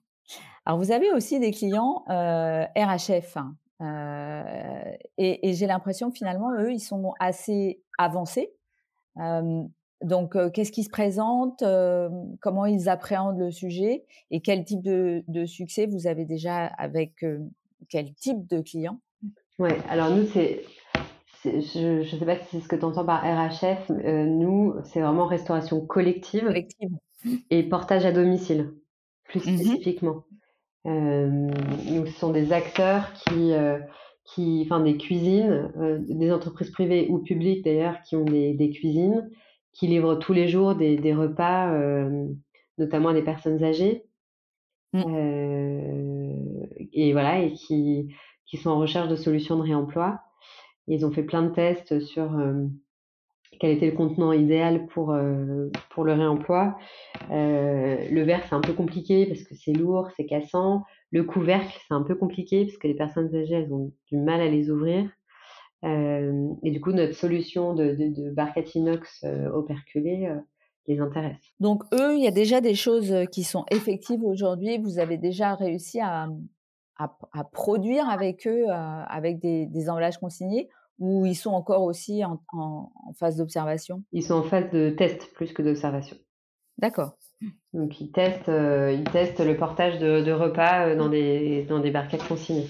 Speaker 2: Alors, vous avez aussi des clients euh, RHF. Hein, euh, et, j'ai l'impression que finalement, eux, ils sont assez avancés. donc, qu'est-ce qui se présente Comment ils appréhendent le sujet Et quel type de, succès vous avez déjà avec quel type de clients
Speaker 3: Oui, alors nous, c'est je ne sais pas si c'est ce que tu entends par RHF. nous, c'est vraiment restauration collective,
Speaker 2: collective,
Speaker 3: et portage à domicile. Plus mmh spécifiquement. Euh, ce sont des acteurs qui, qui enfin des cuisines, des entreprises privées ou publiques d'ailleurs, qui ont des, des, cuisines, qui livrent tous les jours des, des repas, notamment à des personnes âgées. Mmh. et voilà, et qui, qui sont en recherche de solutions de réemploi. Ils ont fait plein de tests sur quel était le contenant idéal pour, euh, pour le réemploi. Euh, le verre, c'est un peu compliqué parce que c'est lourd, c'est cassant. Le couvercle, c'est un peu compliqué parce que les personnes âgées, elles ont du mal à les ouvrir. Euh, et du coup, notre solution de, de, de barquette inox operculée les intéresse.
Speaker 2: Donc, eux, il y a déjà des choses qui sont effectives aujourd'hui. Vous avez déjà réussi à, à, produire avec eux, avec des emballages consignés ou ils sont encore aussi en, phase d'observation?
Speaker 3: Ils sont en phase de test plus que d'observation.
Speaker 2: D'accord.
Speaker 3: Donc ils testent, euh, ils testent le portage de, repas euh, dans des, dans des barquettes consignées.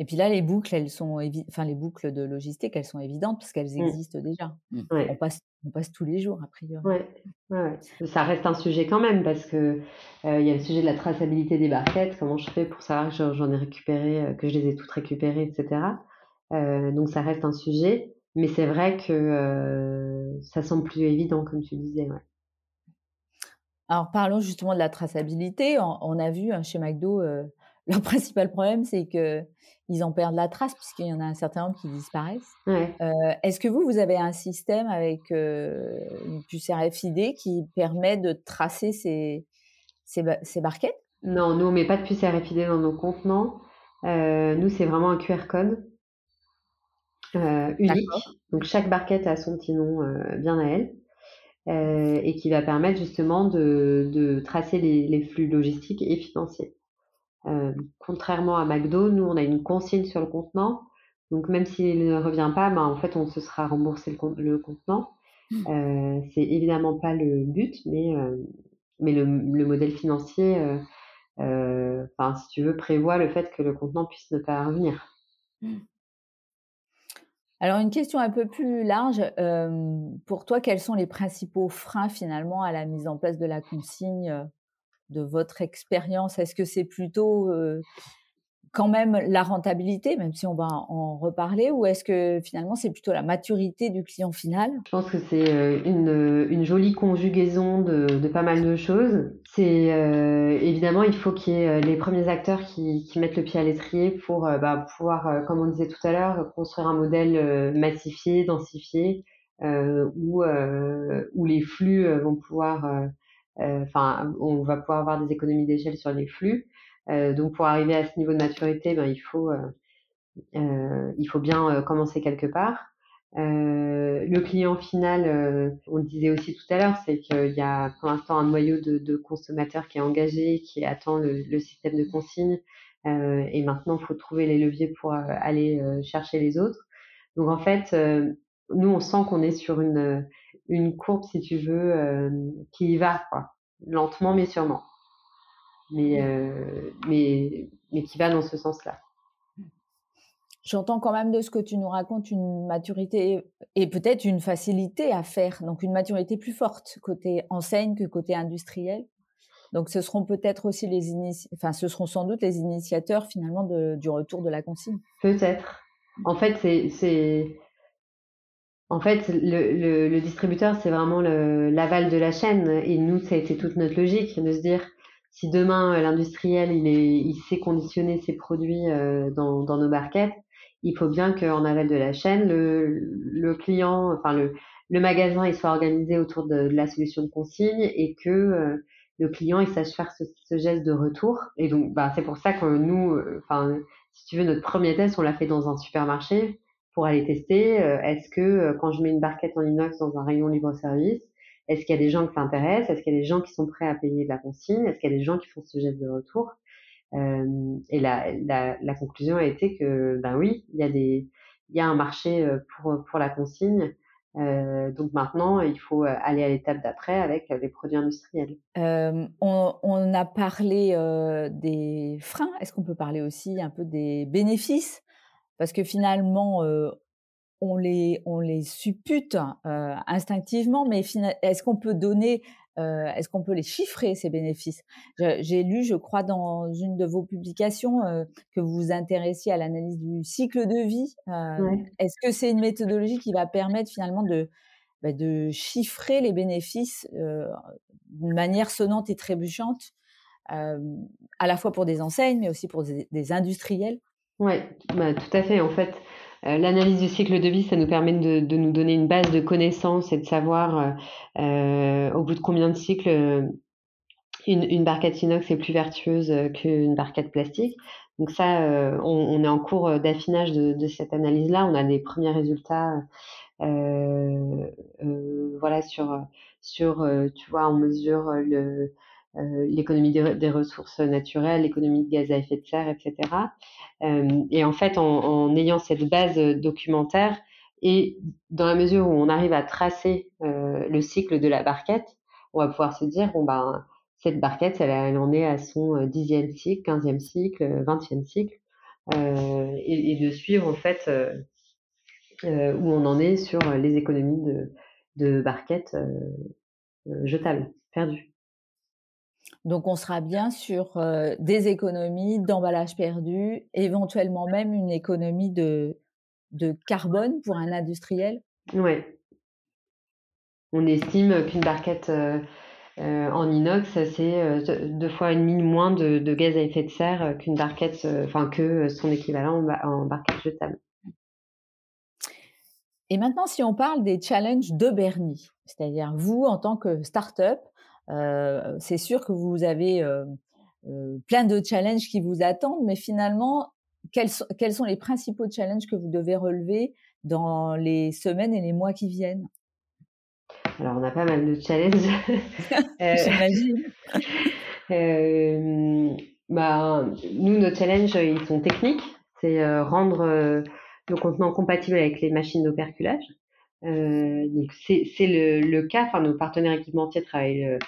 Speaker 2: Et puis là, les boucles, elles sont enfin les boucles de logistique, elles sont évidentes parce qu'elles mmh. existent déjà. Mmh. On, passe, on passe tous les jours a priori.
Speaker 3: Ouais. ouais. Ça reste un sujet quand même parce que euh, il y a le sujet de la traçabilité des barquettes. Comment je fais pour savoir que j'en ai récupéré, que je les ai toutes récupérées, etc. Euh, donc ça reste un sujet, mais c'est vrai que euh, ça semble plus évident, comme tu disais. Ouais.
Speaker 2: Alors parlons justement de la traçabilité. On, a vu hein, chez McDo, euh, leur principal problème, c'est que ils en perdent la trace puisqu'il y en a un certain nombre qui disparaissent.
Speaker 3: Ouais.
Speaker 2: Est-ce que vous, vous avez un système avec une puce RFID qui permet de tracer ces, ces, ces barquettes?
Speaker 3: Non, nous on met pas de puce RFID dans nos contenants. nous c'est vraiment un QR code. Euh, unique. Donc chaque barquette a son petit nom euh, bien à elle. Euh, et qui va permettre justement de, de tracer les, les, flux logistiques et financiers. contrairement à McDo, nous on a une consigne sur le contenant, donc même s'il ne revient pas, ben, en fait on se sera remboursé le, le contenant. Mmh. c'est évidemment pas le but, mais, mais le, le, modèle financier, enfin si tu veux, prévoit le fait que le contenant puisse ne pas revenir. Mmh.
Speaker 2: Alors une question un peu plus large, pour toi, quels sont les principaux freins finalement à la mise en place de la consigne de votre expérience? Est-ce que c'est plutôt quand même la rentabilité, même si on va en reparler, ou est-ce que finalement c'est plutôt la maturité du client final?
Speaker 3: Je pense que c'est euh, une, jolie conjugaison de, pas mal de choses. C'est euh, évidemment il faut qu'il y ait euh, les premiers acteurs qui, mettent le pied à l'étrier pour bah, pouvoir, comme on disait tout à l'heure, construire un modèle massifié, densifié, où, où les flux vont pouvoir, enfin, on va pouvoir avoir des économies d'échelle sur les flux. Euh, donc pour arriver à ce niveau de maturité, ben, il, faut, euh, euh, il faut bien commencer quelque part. Le client final, on le disait aussi tout à l'heure, c'est qu'il y a pour l'instant un noyau de, de, consommateurs qui est engagé, qui attend le, le système de consigne. et maintenant, il faut trouver les leviers pour aller chercher les autres. Donc en fait, nous, on sent qu'on est sur une, une courbe, si tu veux, qui y va, quoi. lentement mais sûrement mais, euh, mais, mais qui va dans ce sens-là.
Speaker 2: J'entends quand même de ce que tu nous racontes une maturité et peut-être une facilité à faire, donc une maturité plus forte côté enseigne que côté industriel. Donc ce seront peut-être aussi les enfin ce seront sans doute les initiateurs finalement du retour de la consigne.
Speaker 3: Peut-être. En fait, c'est en fait le, distributeur c'est vraiment l'aval de la chaîne et nous ça a été toute notre logique de se dire si demain euh, l'industriel il sait conditionner ses produits euh, dans, dans nos barquettes, il faut bien qu'en aval de la chaîne, le, le client, enfin le, le magasin, il soit organisé autour de, la solution de consigne et que euh, le client il sache faire ce, ce, geste de retour. Et donc, bah, c'est pour ça que nous, enfin, si tu veux, notre premier test, on l'a fait dans un supermarché pour aller tester. Est-ce que quand je mets une barquette en inox dans un rayon libre-service, est-ce qu'il y a des gens qui s'intéressent? Est-ce qu'il y a des gens qui sont prêts à payer de la consigne? Est-ce qu'il y a des gens qui font ce geste de retour? euh, Et la, conclusion a été que, ben oui, il y a des, il y a un marché pour pour la consigne. Donc maintenant, il faut aller à l'étape d'après avec les produits industriels.
Speaker 2: On, a parlé des freins. Est-ce qu'on peut parler aussi un peu des bénéfices? Parce que finalement, on les, on les suppute instinctivement, mais est-ce qu'on peut donner est-ce qu'on peut les chiffrer, ces bénéfices? J'ai lu, je crois, dans une de vos publications que vous vous intéressiez à l'analyse du cycle de vie. Est-ce que c'est une méthodologie qui va permettre finalement de, bah, de chiffrer les bénéfices d'une manière sonnante et trébuchante, à la fois pour des enseignes, mais aussi pour des, industriels?
Speaker 3: Oui, bah, tout à fait. En fait, euh, l'analyse du cycle de vie, ça nous permet de, nous donner une base de connaissances et de savoir euh, euh, au bout de combien de cycles une, barquette inox est plus vertueuse qu'une barquette plastique. Donc ça, on, est en cours d'affinage de, cette analyse-là. On a des premiers résultats, voilà, sur, sur, tu vois, on mesure le, euh, l'économie des, ressources naturelles, l'économie de gaz à effet de serre, etc. Euh, et en fait, en, ayant cette base documentaire, et dans la mesure où on arrive à tracer euh, le cycle de la barquette, on va pouvoir se dire, bon, ben, cette barquette, elle, en est à son dixième cycle, quinzième cycle, vingtième cycle, et, de suivre en fait où on en est sur les économies de, de barquettes jetables, perdues.
Speaker 2: Donc, on sera bien sur des économies d'emballage perdu, éventuellement même une économie de, de carbone pour un industriel.
Speaker 3: Oui. On estime qu'une barquette en inox, c'est deux fois et demi moins de, gaz à effet de serre qu'une barquette, enfin que son équivalent en, barquette jetable.
Speaker 2: Et maintenant, si on parle des challenges de Bernie, c'est-à-dire vous en tant que start-up, euh, c'est sûr que vous avez euh, euh, plein de challenges qui vous attendent, mais finalement, quels, quels sont les principaux challenges que vous devez relever dans les semaines et les mois qui viennent?
Speaker 3: Alors, on a pas mal de challenges.
Speaker 2: J'imagine.
Speaker 3: bah, nous, nos challenges, ils sont techniques. C'est rendre nos contenants compatibles avec les machines d'operculage. donc c'est le, le, cas. Enfin, nos partenaires équipementiers travaillent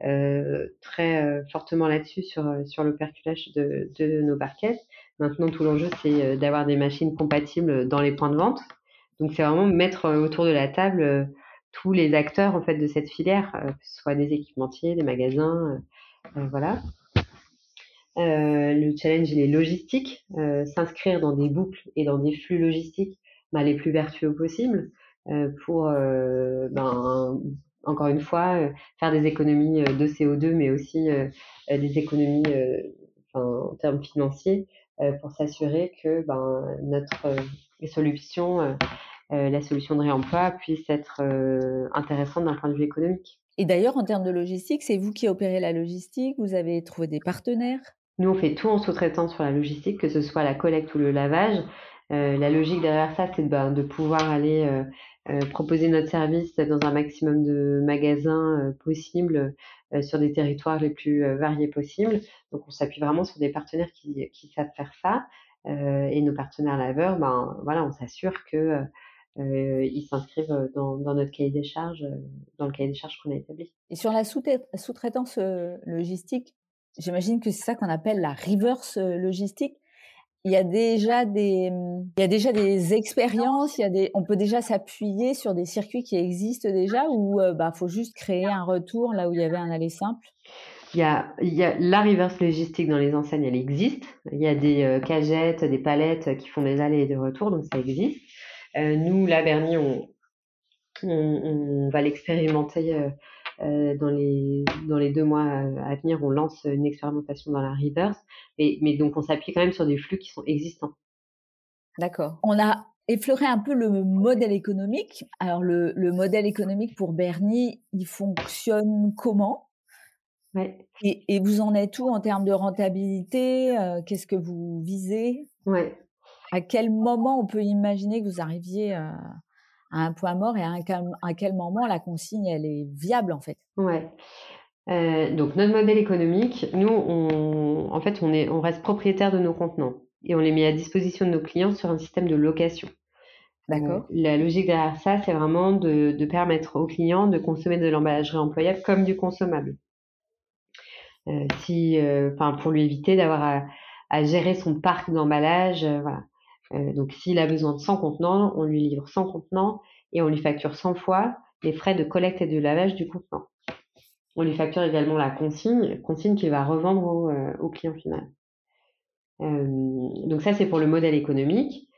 Speaker 3: très euh, fortement là-dessus sur, euh, sur le perculage de, de nos barquettes. Maintenant, tout l'enjeu, c'est d'avoir des machines compatibles dans les points de vente. Donc, c'est vraiment mettre autour de la table tous les acteurs en fait de cette filière, que ce soit des équipementiers, des magasins, voilà. le challenge il est logistique, s'inscrire dans des boucles et dans des flux logistiques bah, les plus vertueux possibles pour ben, encore une fois, euh, faire des économies euh, de CO2, mais aussi euh, des économies en termes financiers pour s'assurer que ben, notre solution, la solution de réemploi, puisse être intéressante d'un point de vue économique.
Speaker 2: Et d'ailleurs, en termes de logistique, c'est vous qui opérez la logistique Vous avez trouvé des partenaires?
Speaker 3: Nous, on fait tout en sous-traitant sur la logistique, que ce soit la collecte ou le lavage. la logique derrière ça, c'est de, ben, de pouvoir aller euh, proposer notre service dans un maximum de magasins euh, possibles euh, sur des territoires les plus variés possibles. Donc on s'appuie vraiment sur des partenaires qui, qui savent faire ça. et nos partenaires laveurs, ben voilà, on s'assure que ils s'inscrivent dans, dans, notre cahier des charges, dans le cahier des charges qu'on a établi.
Speaker 2: Et sur la sous-traitance logistique, j'imagine que c'est ça qu'on appelle la reverse logistique il y a déjà des, il y a déjà des expériences, il y a des, on peut déjà s'appuyer sur des circuits qui existent déjà ou euh, bah faut juste créer un retour là où il y avait un aller simple?
Speaker 3: Il y a, il y a la reverse logistique dans les enseignes, elle existe. Il y a des euh, cagettes, des palettes qui font des allers et des retours, donc ça existe. Euh, nous, là, Bernie, on, on, va l'expérimenter euh, dans, les, dans les deux mois à venir, on lance une expérimentation dans la reverse. Et, mais donc, on s'appuie quand même sur des flux qui sont existants.
Speaker 2: D'accord. On a effleuré un peu le modèle économique. Alors, le, le modèle économique pour Bernie, il fonctionne comment?
Speaker 3: Ouais.
Speaker 2: et, et, vous en êtes où en termes de rentabilité? Euh, Qu'est-ce que vous visez?
Speaker 3: Ouais.
Speaker 2: À quel moment on peut imaginer que vous arriviez à, à un point mort et à, un, quel moment la consigne elle est viable en fait?
Speaker 3: Ouais. Euh, donc notre modèle économique, nous, on, en fait, on, est, on reste propriétaire de nos contenants et on les met à disposition de nos clients sur un système de location.
Speaker 2: D'accord. Euh,
Speaker 3: la logique derrière ça, c'est vraiment de, de, permettre aux clients de consommer de l'emballage réemployable comme du consommable. Euh, si, enfin, pour lui éviter d'avoir à, à, gérer son parc d'emballage, voilà. Donc s'il a besoin de 100 contenants, on lui livre 100 contenants et on lui facture 100 fois les frais de collecte et de lavage du contenant. On lui facture également la consigne, consigne qu'il va revendre au, client final. donc ça, c'est pour le modèle économique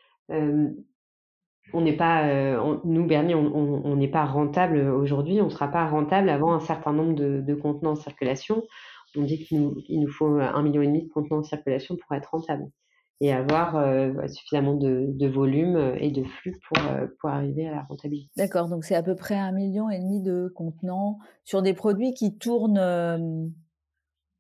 Speaker 3: on n'est pas, euh, nous Bernier, on n'est pas rentable aujourd'hui, on ne sera pas rentable avant un certain nombre de, contenants en circulation. On dit qu'il nous, faut un million et demi de contenants en circulation pour être rentable et avoir euh, suffisamment de, volume et de flux pour, euh, pour arriver à la rentabilité.
Speaker 2: D'accord, donc c'est à peu près un million et demi de contenants sur des produits qui tournent,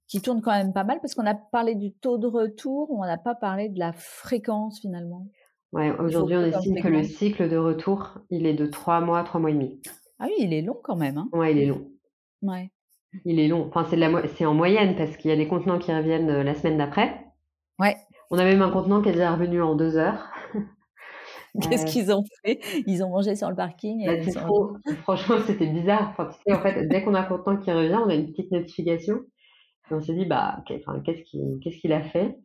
Speaker 2: qui tournent quand même pas mal parce qu'on a parlé du taux de retour, on n'a pas parlé de la fréquence finalement.
Speaker 3: Ouais, aujourd'hui, on estime que le cycle de retour, il est de trois mois, trois mois et demi.
Speaker 2: Ah oui, il est long quand même. Hein.
Speaker 3: Ouais, il est long.
Speaker 2: Ouais.
Speaker 3: Il est long. Enfin, c'est, en moyenne parce qu'il y a des contenants qui reviennent euh, la semaine d'après.
Speaker 2: Ouais.
Speaker 3: On a même un contenant qui est déjà revenu en deux heures.
Speaker 2: Qu'est-ce euh. qu'ils ont fait? Ils ont mangé sur le parking.
Speaker 3: Bah, Franchement, c'était bizarre. Enfin, tu sais, en fait, dès qu'on a un contenant qui revient, on a une petite notification. Et on s'est dit, bah, qu'est-ce qu'il, a fait?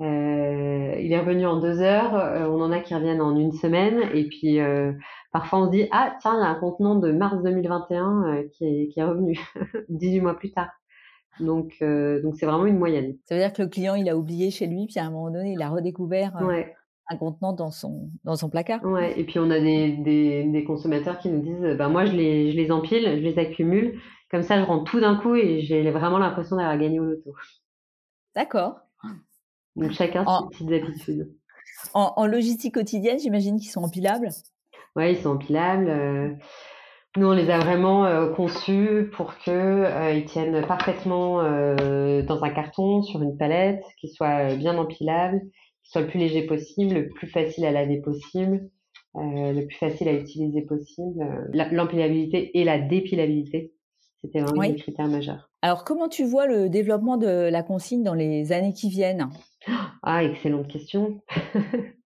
Speaker 3: Euh, il est revenu en deux heures. Euh, on en a qui reviennent en une semaine. Et puis, euh, parfois, on se dit Ah, tiens, il y a un contenant de mars 2021 qui, est, qui est revenu 18 mois plus tard. Donc, donc c'est vraiment une moyenne.
Speaker 2: Ça veut dire que le client, il a oublié chez lui, puis à un moment donné, il a redécouvert un contenant dans son, dans son placard.
Speaker 3: Ouais. Et puis, on a des, des, des consommateurs qui nous disent bah, Moi, je les, je les empile, je les accumule. Comme ça, je rentre tout d'un coup et j'ai vraiment l'impression d'avoir gagné au loto.
Speaker 2: D'accord.
Speaker 3: Donc chacun ses petites habitudes.
Speaker 2: En, logistique quotidienne, j'imagine qu'ils sont empilables
Speaker 3: Oui, ils sont empilables. Euh, nous, on les a vraiment euh, conçus pour qu'ils euh, tiennent parfaitement dans un carton, sur une palette, qu'ils soient bien empilables, qu'ils soient le plus léger possible, le plus facile à laver possible, le plus facile à utiliser possible. L'empilabilité et la dépilabilité, c'était vraiment oui. des critères majeurs.
Speaker 2: Alors, comment tu vois le développement de la consigne dans les années qui viennent?
Speaker 3: Ah, excellente question.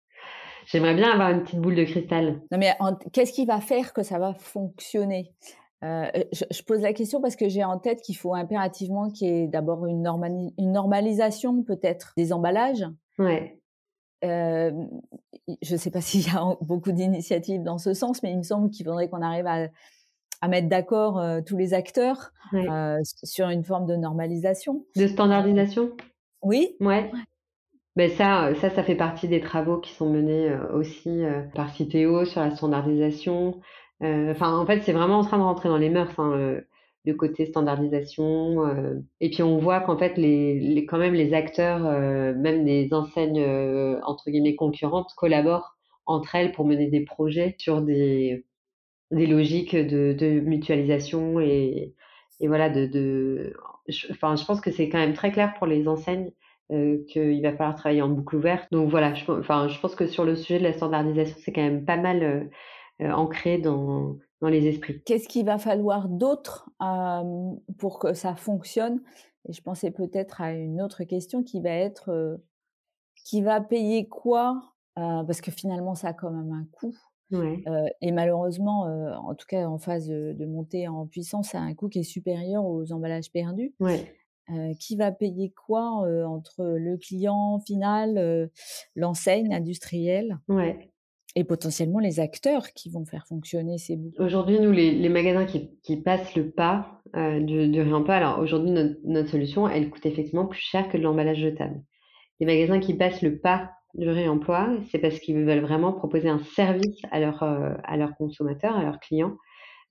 Speaker 3: J'aimerais bien avoir une petite boule de cristal.
Speaker 2: Non, mais qu'est-ce qui va faire que ça va fonctionner? Euh, je, pose la question parce que j'ai en tête qu'il faut impérativement qu'il y ait d'abord une, une, normalisation peut-être des emballages.
Speaker 3: Ouais.
Speaker 2: Euh, je ne sais pas s'il y a beaucoup d'initiatives dans ce sens, mais il me semble qu'il faudrait qu'on arrive à, à mettre d'accord euh, tous les acteurs sur une forme de normalisation.
Speaker 3: De standardisation?
Speaker 2: Oui.
Speaker 3: Ouais. Mais ça, ça, ça fait partie des travaux qui sont menés euh, aussi euh, par Citeo sur la standardisation. Euh, enfin, en fait, c'est vraiment en train de rentrer dans les mœurs, hein, le côté standardisation. et puis, on voit qu'en fait, les, quand même, les acteurs, même des enseignes entre guillemets concurrentes, collaborent entre elles pour mener des projets sur des, des logiques de, de mutualisation et, et voilà, de, de enfin, je pense que c'est quand même très clair pour les enseignes euh, qu'il va falloir travailler en boucle ouverte. Donc voilà, je, enfin, je pense que sur le sujet de la standardisation, c'est quand même pas mal euh, euh, ancré dans, dans les esprits.
Speaker 2: Qu'est-ce qu'il va falloir d'autre pour que ça fonctionne? Et je pensais peut-être à une autre question qui va être qui va payer quoi? Parce que finalement, ça a quand même un coût.
Speaker 3: Ouais.
Speaker 2: et malheureusement, en tout cas en phase de, de, montée en puissance, ça a un coût qui est supérieur aux emballages perdus.
Speaker 3: Ouais
Speaker 2: qui va payer quoi entre le client final, l'enseigne industrielle
Speaker 3: ouais.
Speaker 2: et potentiellement les acteurs qui vont faire fonctionner ces bouts.
Speaker 3: Aujourd'hui, nous, les, les magasins qui, qui, passent le pas du, du, réemploi, alors aujourd'hui, notre, notre, solution, elle coûte effectivement plus cher que de l'emballage jetable. Les magasins qui passent le pas du réemploi, c'est parce qu'ils veulent vraiment proposer un service à, leur, à leurs consommateurs, à leurs clients,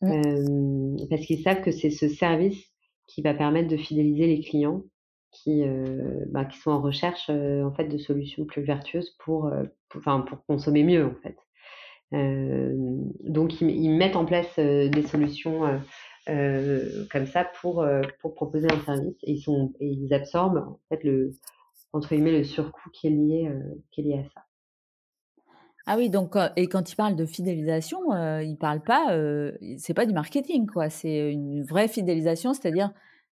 Speaker 3: parce qu'ils savent que c'est ce service qui va permettre de fidéliser les clients qui, euh, qui sont en recherche euh, en fait de solutions plus vertueuses pour, euh, consommer mieux en fait. donc ils, mettent en place des solutions comme ça pour, pour proposer un service et ils, sont, et ils absorbent en fait le, entre guillemets, le surcoût qui est lié, qui est lié à ça.
Speaker 2: Ah oui, donc et quand il parle de fidélisation, euh, il parle pas, euh, c'est pas du marketing quoi, c'est une vraie fidélisation, c'est-à-dire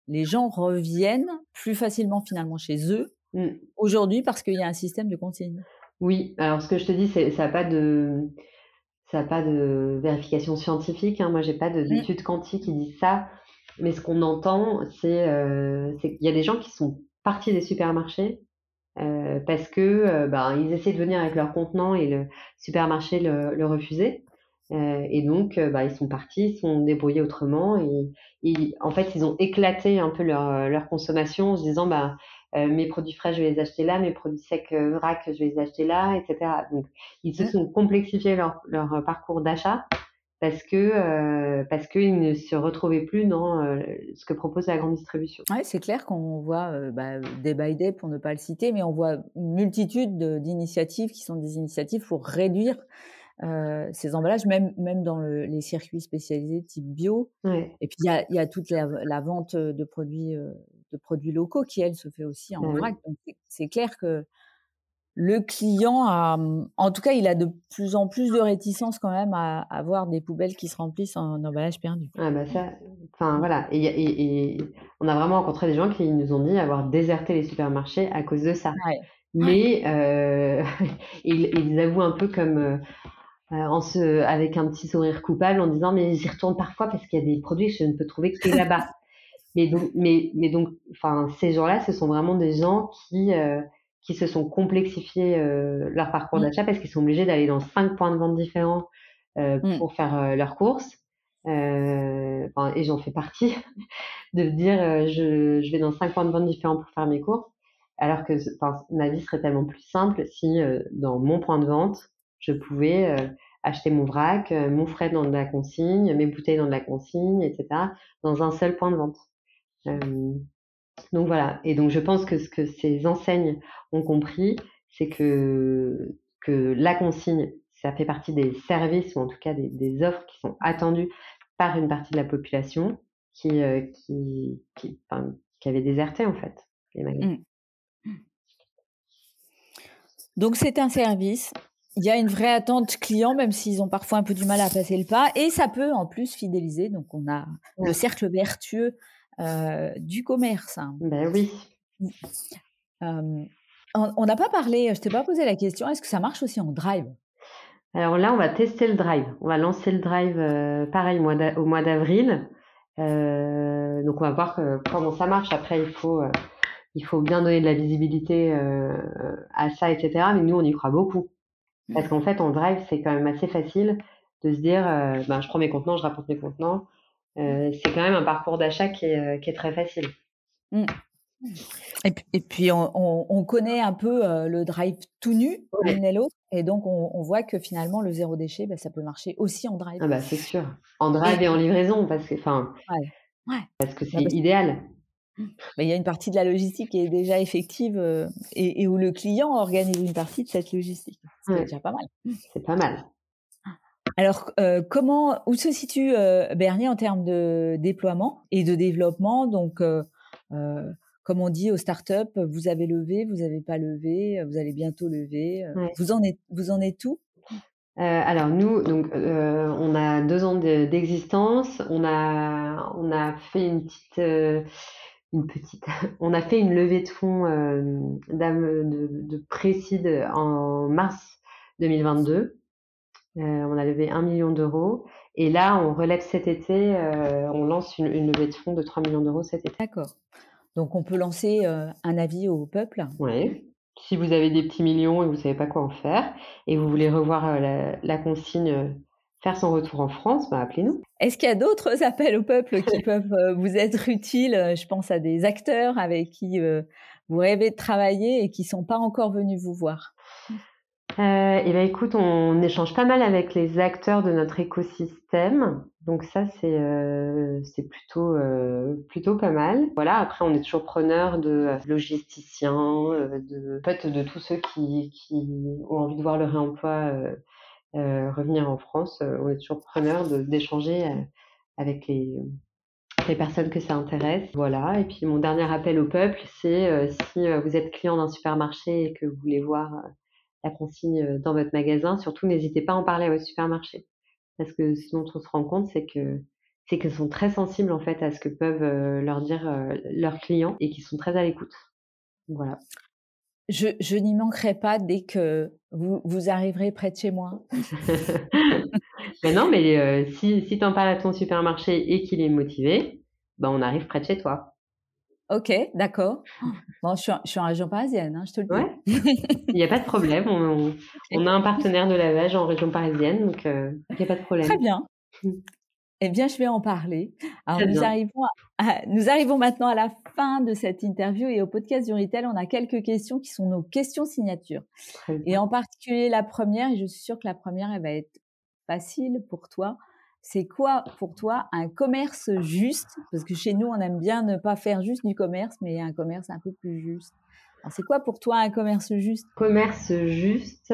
Speaker 2: les gens reviennent plus facilement finalement chez eux mmh. aujourd'hui parce qu'il y a un système de consigne.
Speaker 3: Oui, alors ce que je te dis, c'est ça n'a pas de ça a pas de vérification scientifique. Hein. Moi, j'ai pas mmh. d'études quantiques qui disent ça, mais ce qu'on entend, c'est euh, qu'il y a des gens qui sont partis des supermarchés parce que ben, ils essaient de venir avec leur contenant et le supermarché le, le refusait. et donc, bah, ils sont partis, ils sont débrouillés autrement. Et, en fait, ils ont éclaté un peu leur, leur consommation en se disant, bah, mes produits frais, je vais les acheter là, mes produits secs vrac, je vais les acheter là, etc. Donc, ils se mmh. sont complexifiés leur, leur parcours d'achat parce que euh, parce qu'ils ne se retrouvaient plus dans euh, ce que propose la grande distribution.
Speaker 2: Ouais, c'est clair qu'on voit euh, bah, Day by Day pour ne pas le citer, mais on voit une multitude d'initiatives qui sont des initiatives pour réduire euh, ces emballages, même même dans le, les circuits spécialisés type bio. Ouais. Et puis il y a, y a toute la, la, vente de produits de produits locaux qui elle se fait aussi en bah vrac. Donc c'est clair que le client a, en tout cas, il a de plus en plus de réticence quand même à, avoir des poubelles qui se remplissent en emballage perdu.
Speaker 3: Ah bah ça, enfin voilà, et, on a vraiment rencontré des gens qui nous ont dit avoir déserté les supermarchés à cause de ça. Mais euh, ils, avouent un peu comme euh, en se, avec un petit sourire coupable en disant mais j'y retourne parfois parce qu'il y a des produits que je ne peux trouver que là-bas. mais donc, mais, mais donc, enfin, ces gens-là, ce sont vraiment des gens qui euh, qui se sont complexifiés euh, leur parcours mmh. d'achat parce qu'ils sont obligés d'aller dans cinq points de vente différents euh, mmh. pour faire euh, leurs courses. et j'en fais partie de dire je, je, vais dans cinq points de vente différents pour faire mes courses, alors que ma vie serait tellement plus simple si dans mon point de vente, je pouvais acheter mon vrac, mon frais dans de la consigne, mes bouteilles dans de la consigne, etc., dans un seul point de vente. Donc voilà. Et donc je pense que ce que ces enseignes ont compris, c'est que, que la consigne, ça fait partie des services ou en tout cas des, offres qui sont attendues par une partie de la population qui, euh, qui, qui, avait déserté en fait les magasins. Mmh.
Speaker 2: Donc c'est un service. Il y a une vraie attente client, même s'ils ont parfois un peu du mal à passer le pas, et ça peut en plus fidéliser. Donc on a le cercle vertueux du commerce.
Speaker 3: Ben oui.
Speaker 2: on n'a pas parlé, je t'ai pas posé la question, est-ce que ça marche aussi en drive?
Speaker 3: Alors là, on va tester le drive. On va lancer le drive euh, pareil au mois d'avril. Euh, donc on va voir comment ça marche. Après, il faut, il faut bien donner de la visibilité à ça, etc. Mais nous, on y croit beaucoup. Parce mmh. qu'en fait, en drive, c'est quand même assez facile de se dire, ben, je prends mes contenants, je rapporte mes contenants. Euh, c'est quand même un parcours d'achat qui, euh, qui est, très facile. Mmh.
Speaker 2: Et, puis, on, connaît un peu euh, le drive tout nu, Nello, et donc on, voit que finalement le zéro déchet, bah, ça peut marcher aussi en drive.
Speaker 3: Ah bah c'est sûr, en drive et, en livraison, parce que, enfin, parce que c'est idéal.
Speaker 2: Mmh. Bah, il y a une partie de la logistique qui est déjà effective et, où le client organise une partie de cette logistique. C'est déjà pas mal.
Speaker 3: C'est pas mal.
Speaker 2: Alors, euh, comment, où se situe euh, Bernier en termes de déploiement et de développement? Donc, euh, comme on dit aux startups, vous avez levé, vous n'avez pas levé, vous allez bientôt lever. Vous en êtes, vous en êtes où?
Speaker 3: Alors nous, donc, on a deux ans d'existence. on a, on a fait une petite, une petite, on a fait une levée de fonds de, de Précide en mars 2022. Euh, on a levé 1 million d'euros. Et là, on relève cet été, euh, on lance une, levée de fonds de 3 millions d'euros cet été.
Speaker 2: D'accord. Donc, on peut lancer euh, un avis au peuple?
Speaker 3: Oui. Si vous avez des petits millions et vous ne savez pas quoi en faire, et vous voulez revoir la, consigne faire son retour en France, bah, appelez-nous.
Speaker 2: Est-ce qu'il y a d'autres appels au peuple qui peuvent vous être utiles? Je pense à des acteurs avec qui vous rêvez de travailler et qui ne sont pas encore venus vous voir.
Speaker 3: Euh, et ben écoute, on échange pas mal avec les acteurs de notre écosystème, donc ça c'est euh, plutôt euh, plutôt pas mal. Voilà, après on est toujours preneur de logisticiens, de en fait de tous ceux qui qui ont envie de voir le réemploi revenir en France. on est toujours preneur d'échanger avec les les personnes que ça intéresse. Voilà. Et puis mon dernier appel au peuple, c'est si vous êtes client d'un supermarché et que vous voulez voir la consigne euh, dans votre magasin. Surtout, n'hésitez pas à en parler à votre supermarché. Parce que sinon, on se rend compte, c'est que c'est qu'ils sont très sensibles en fait à ce que peuvent euh, leur dire euh, leurs clients et qu'ils sont très à l'écoute. Voilà.
Speaker 2: Je, je n'y manquerai pas dès que vous, vous arriverez près de chez moi.
Speaker 3: mais non, mais si, si tu en parles à ton supermarché et qu'il est motivé, ben on arrive près de chez toi.
Speaker 2: Ok, d'accord. Bon, je suis, en, région parisienne, hein, je te le
Speaker 3: dis. il n'y a pas de problème. On, a un partenaire de lavage en région parisienne, donc euh, il n'y a pas de problème.
Speaker 2: Très bien. Eh bien, je vais en parler. Alors, nous arrivons, nous arrivons maintenant à la fin de cette interview et au podcast du Retail, on a quelques questions qui sont nos questions signatures. Et en particulier la première, et je suis sûre que la première, elle va être facile pour toi. C'est quoi pour toi un commerce juste? Parce que chez nous, on aime bien ne pas faire juste du commerce, mais un commerce un peu plus juste. c'est quoi pour toi un commerce juste?
Speaker 3: Commerce juste,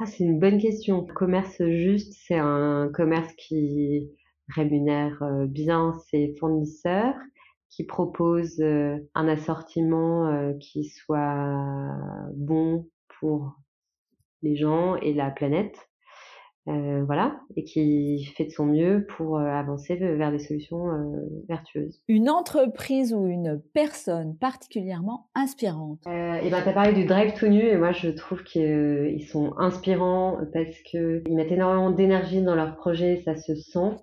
Speaker 3: ah, c'est une bonne question. Commerce juste, c'est un commerce qui rémunère euh, bien ses fournisseurs, qui propose euh, un assortiment euh, qui soit bon pour les gens et la planète. Euh, voilà, et qui fait de son mieux pour euh, avancer vers des solutions euh, vertueuses.
Speaker 2: Une entreprise ou une personne particulièrement inspirante
Speaker 3: Et ben, tu as parlé du drive tout nu, et moi je trouve qu'ils sont inspirants parce qu'ils mettent énormément d'énergie dans leur projet, ça se sent.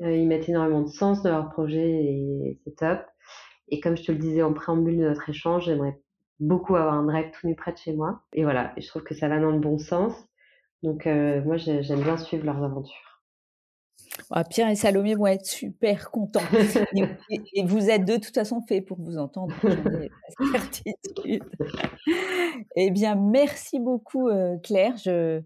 Speaker 3: ils mettent énormément de sens dans leur projet et c'est top. Et comme je te le disais en préambule de notre échange, j'aimerais beaucoup avoir un drive tout nu près de chez moi. Et voilà, je trouve que ça va dans le bon sens. Donc, euh, moi, j'aime bien suivre leurs aventures.
Speaker 2: Ah, Pierre et Salomé vont être super contents. et, vous êtes de toute façon faits pour vous entendre, certitude. eh bien, merci beaucoup, euh, Claire. Je,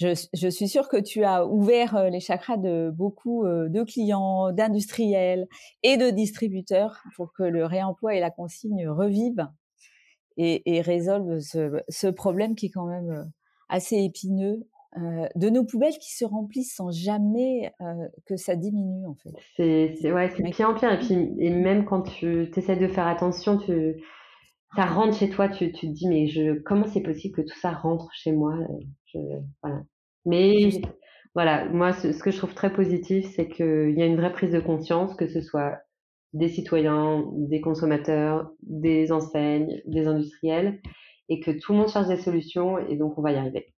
Speaker 2: je, suis sûre que tu as ouvert euh, les chakras de beaucoup de clients, d'industriels et de distributeurs pour que le réemploi et la consigne revivent et, et résolvent ce, ce, problème qui est quand même assez épineux euh, de nos poubelles qui se remplissent sans jamais euh, que ça diminue en fait.
Speaker 3: C'est ouais, c'est pire en pire et puis et même quand tu essaies de faire attention, tu ça rentre chez toi, tu, tu te dis mais je comment c'est possible que tout ça rentre chez moi je, voilà. Mais voilà, moi ce, ce, que je trouve très positif, c'est qu'il y a une vraie prise de conscience, que ce soit des citoyens, des consommateurs, des enseignes, des industriels, et que tout le monde cherche des solutions et donc on va y arriver.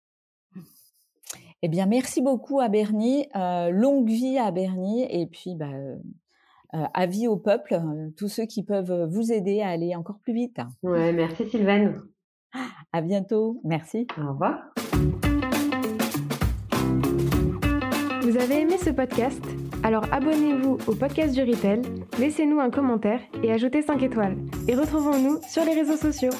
Speaker 2: Eh bien, merci beaucoup à Bernie. Euh, longue vie à Bernie. Et puis, bah, euh, euh, avis au peuple, tous ceux qui peuvent vous aider à aller encore plus vite.
Speaker 3: Ouais, merci Sylvaine.
Speaker 2: À bientôt. Merci.
Speaker 3: Au revoir.
Speaker 1: Vous avez aimé ce podcast? Alors abonnez-vous au podcast du Retail, laissez-nous un commentaire et ajoutez 5 étoiles. Et retrouvons-nous sur les réseaux sociaux.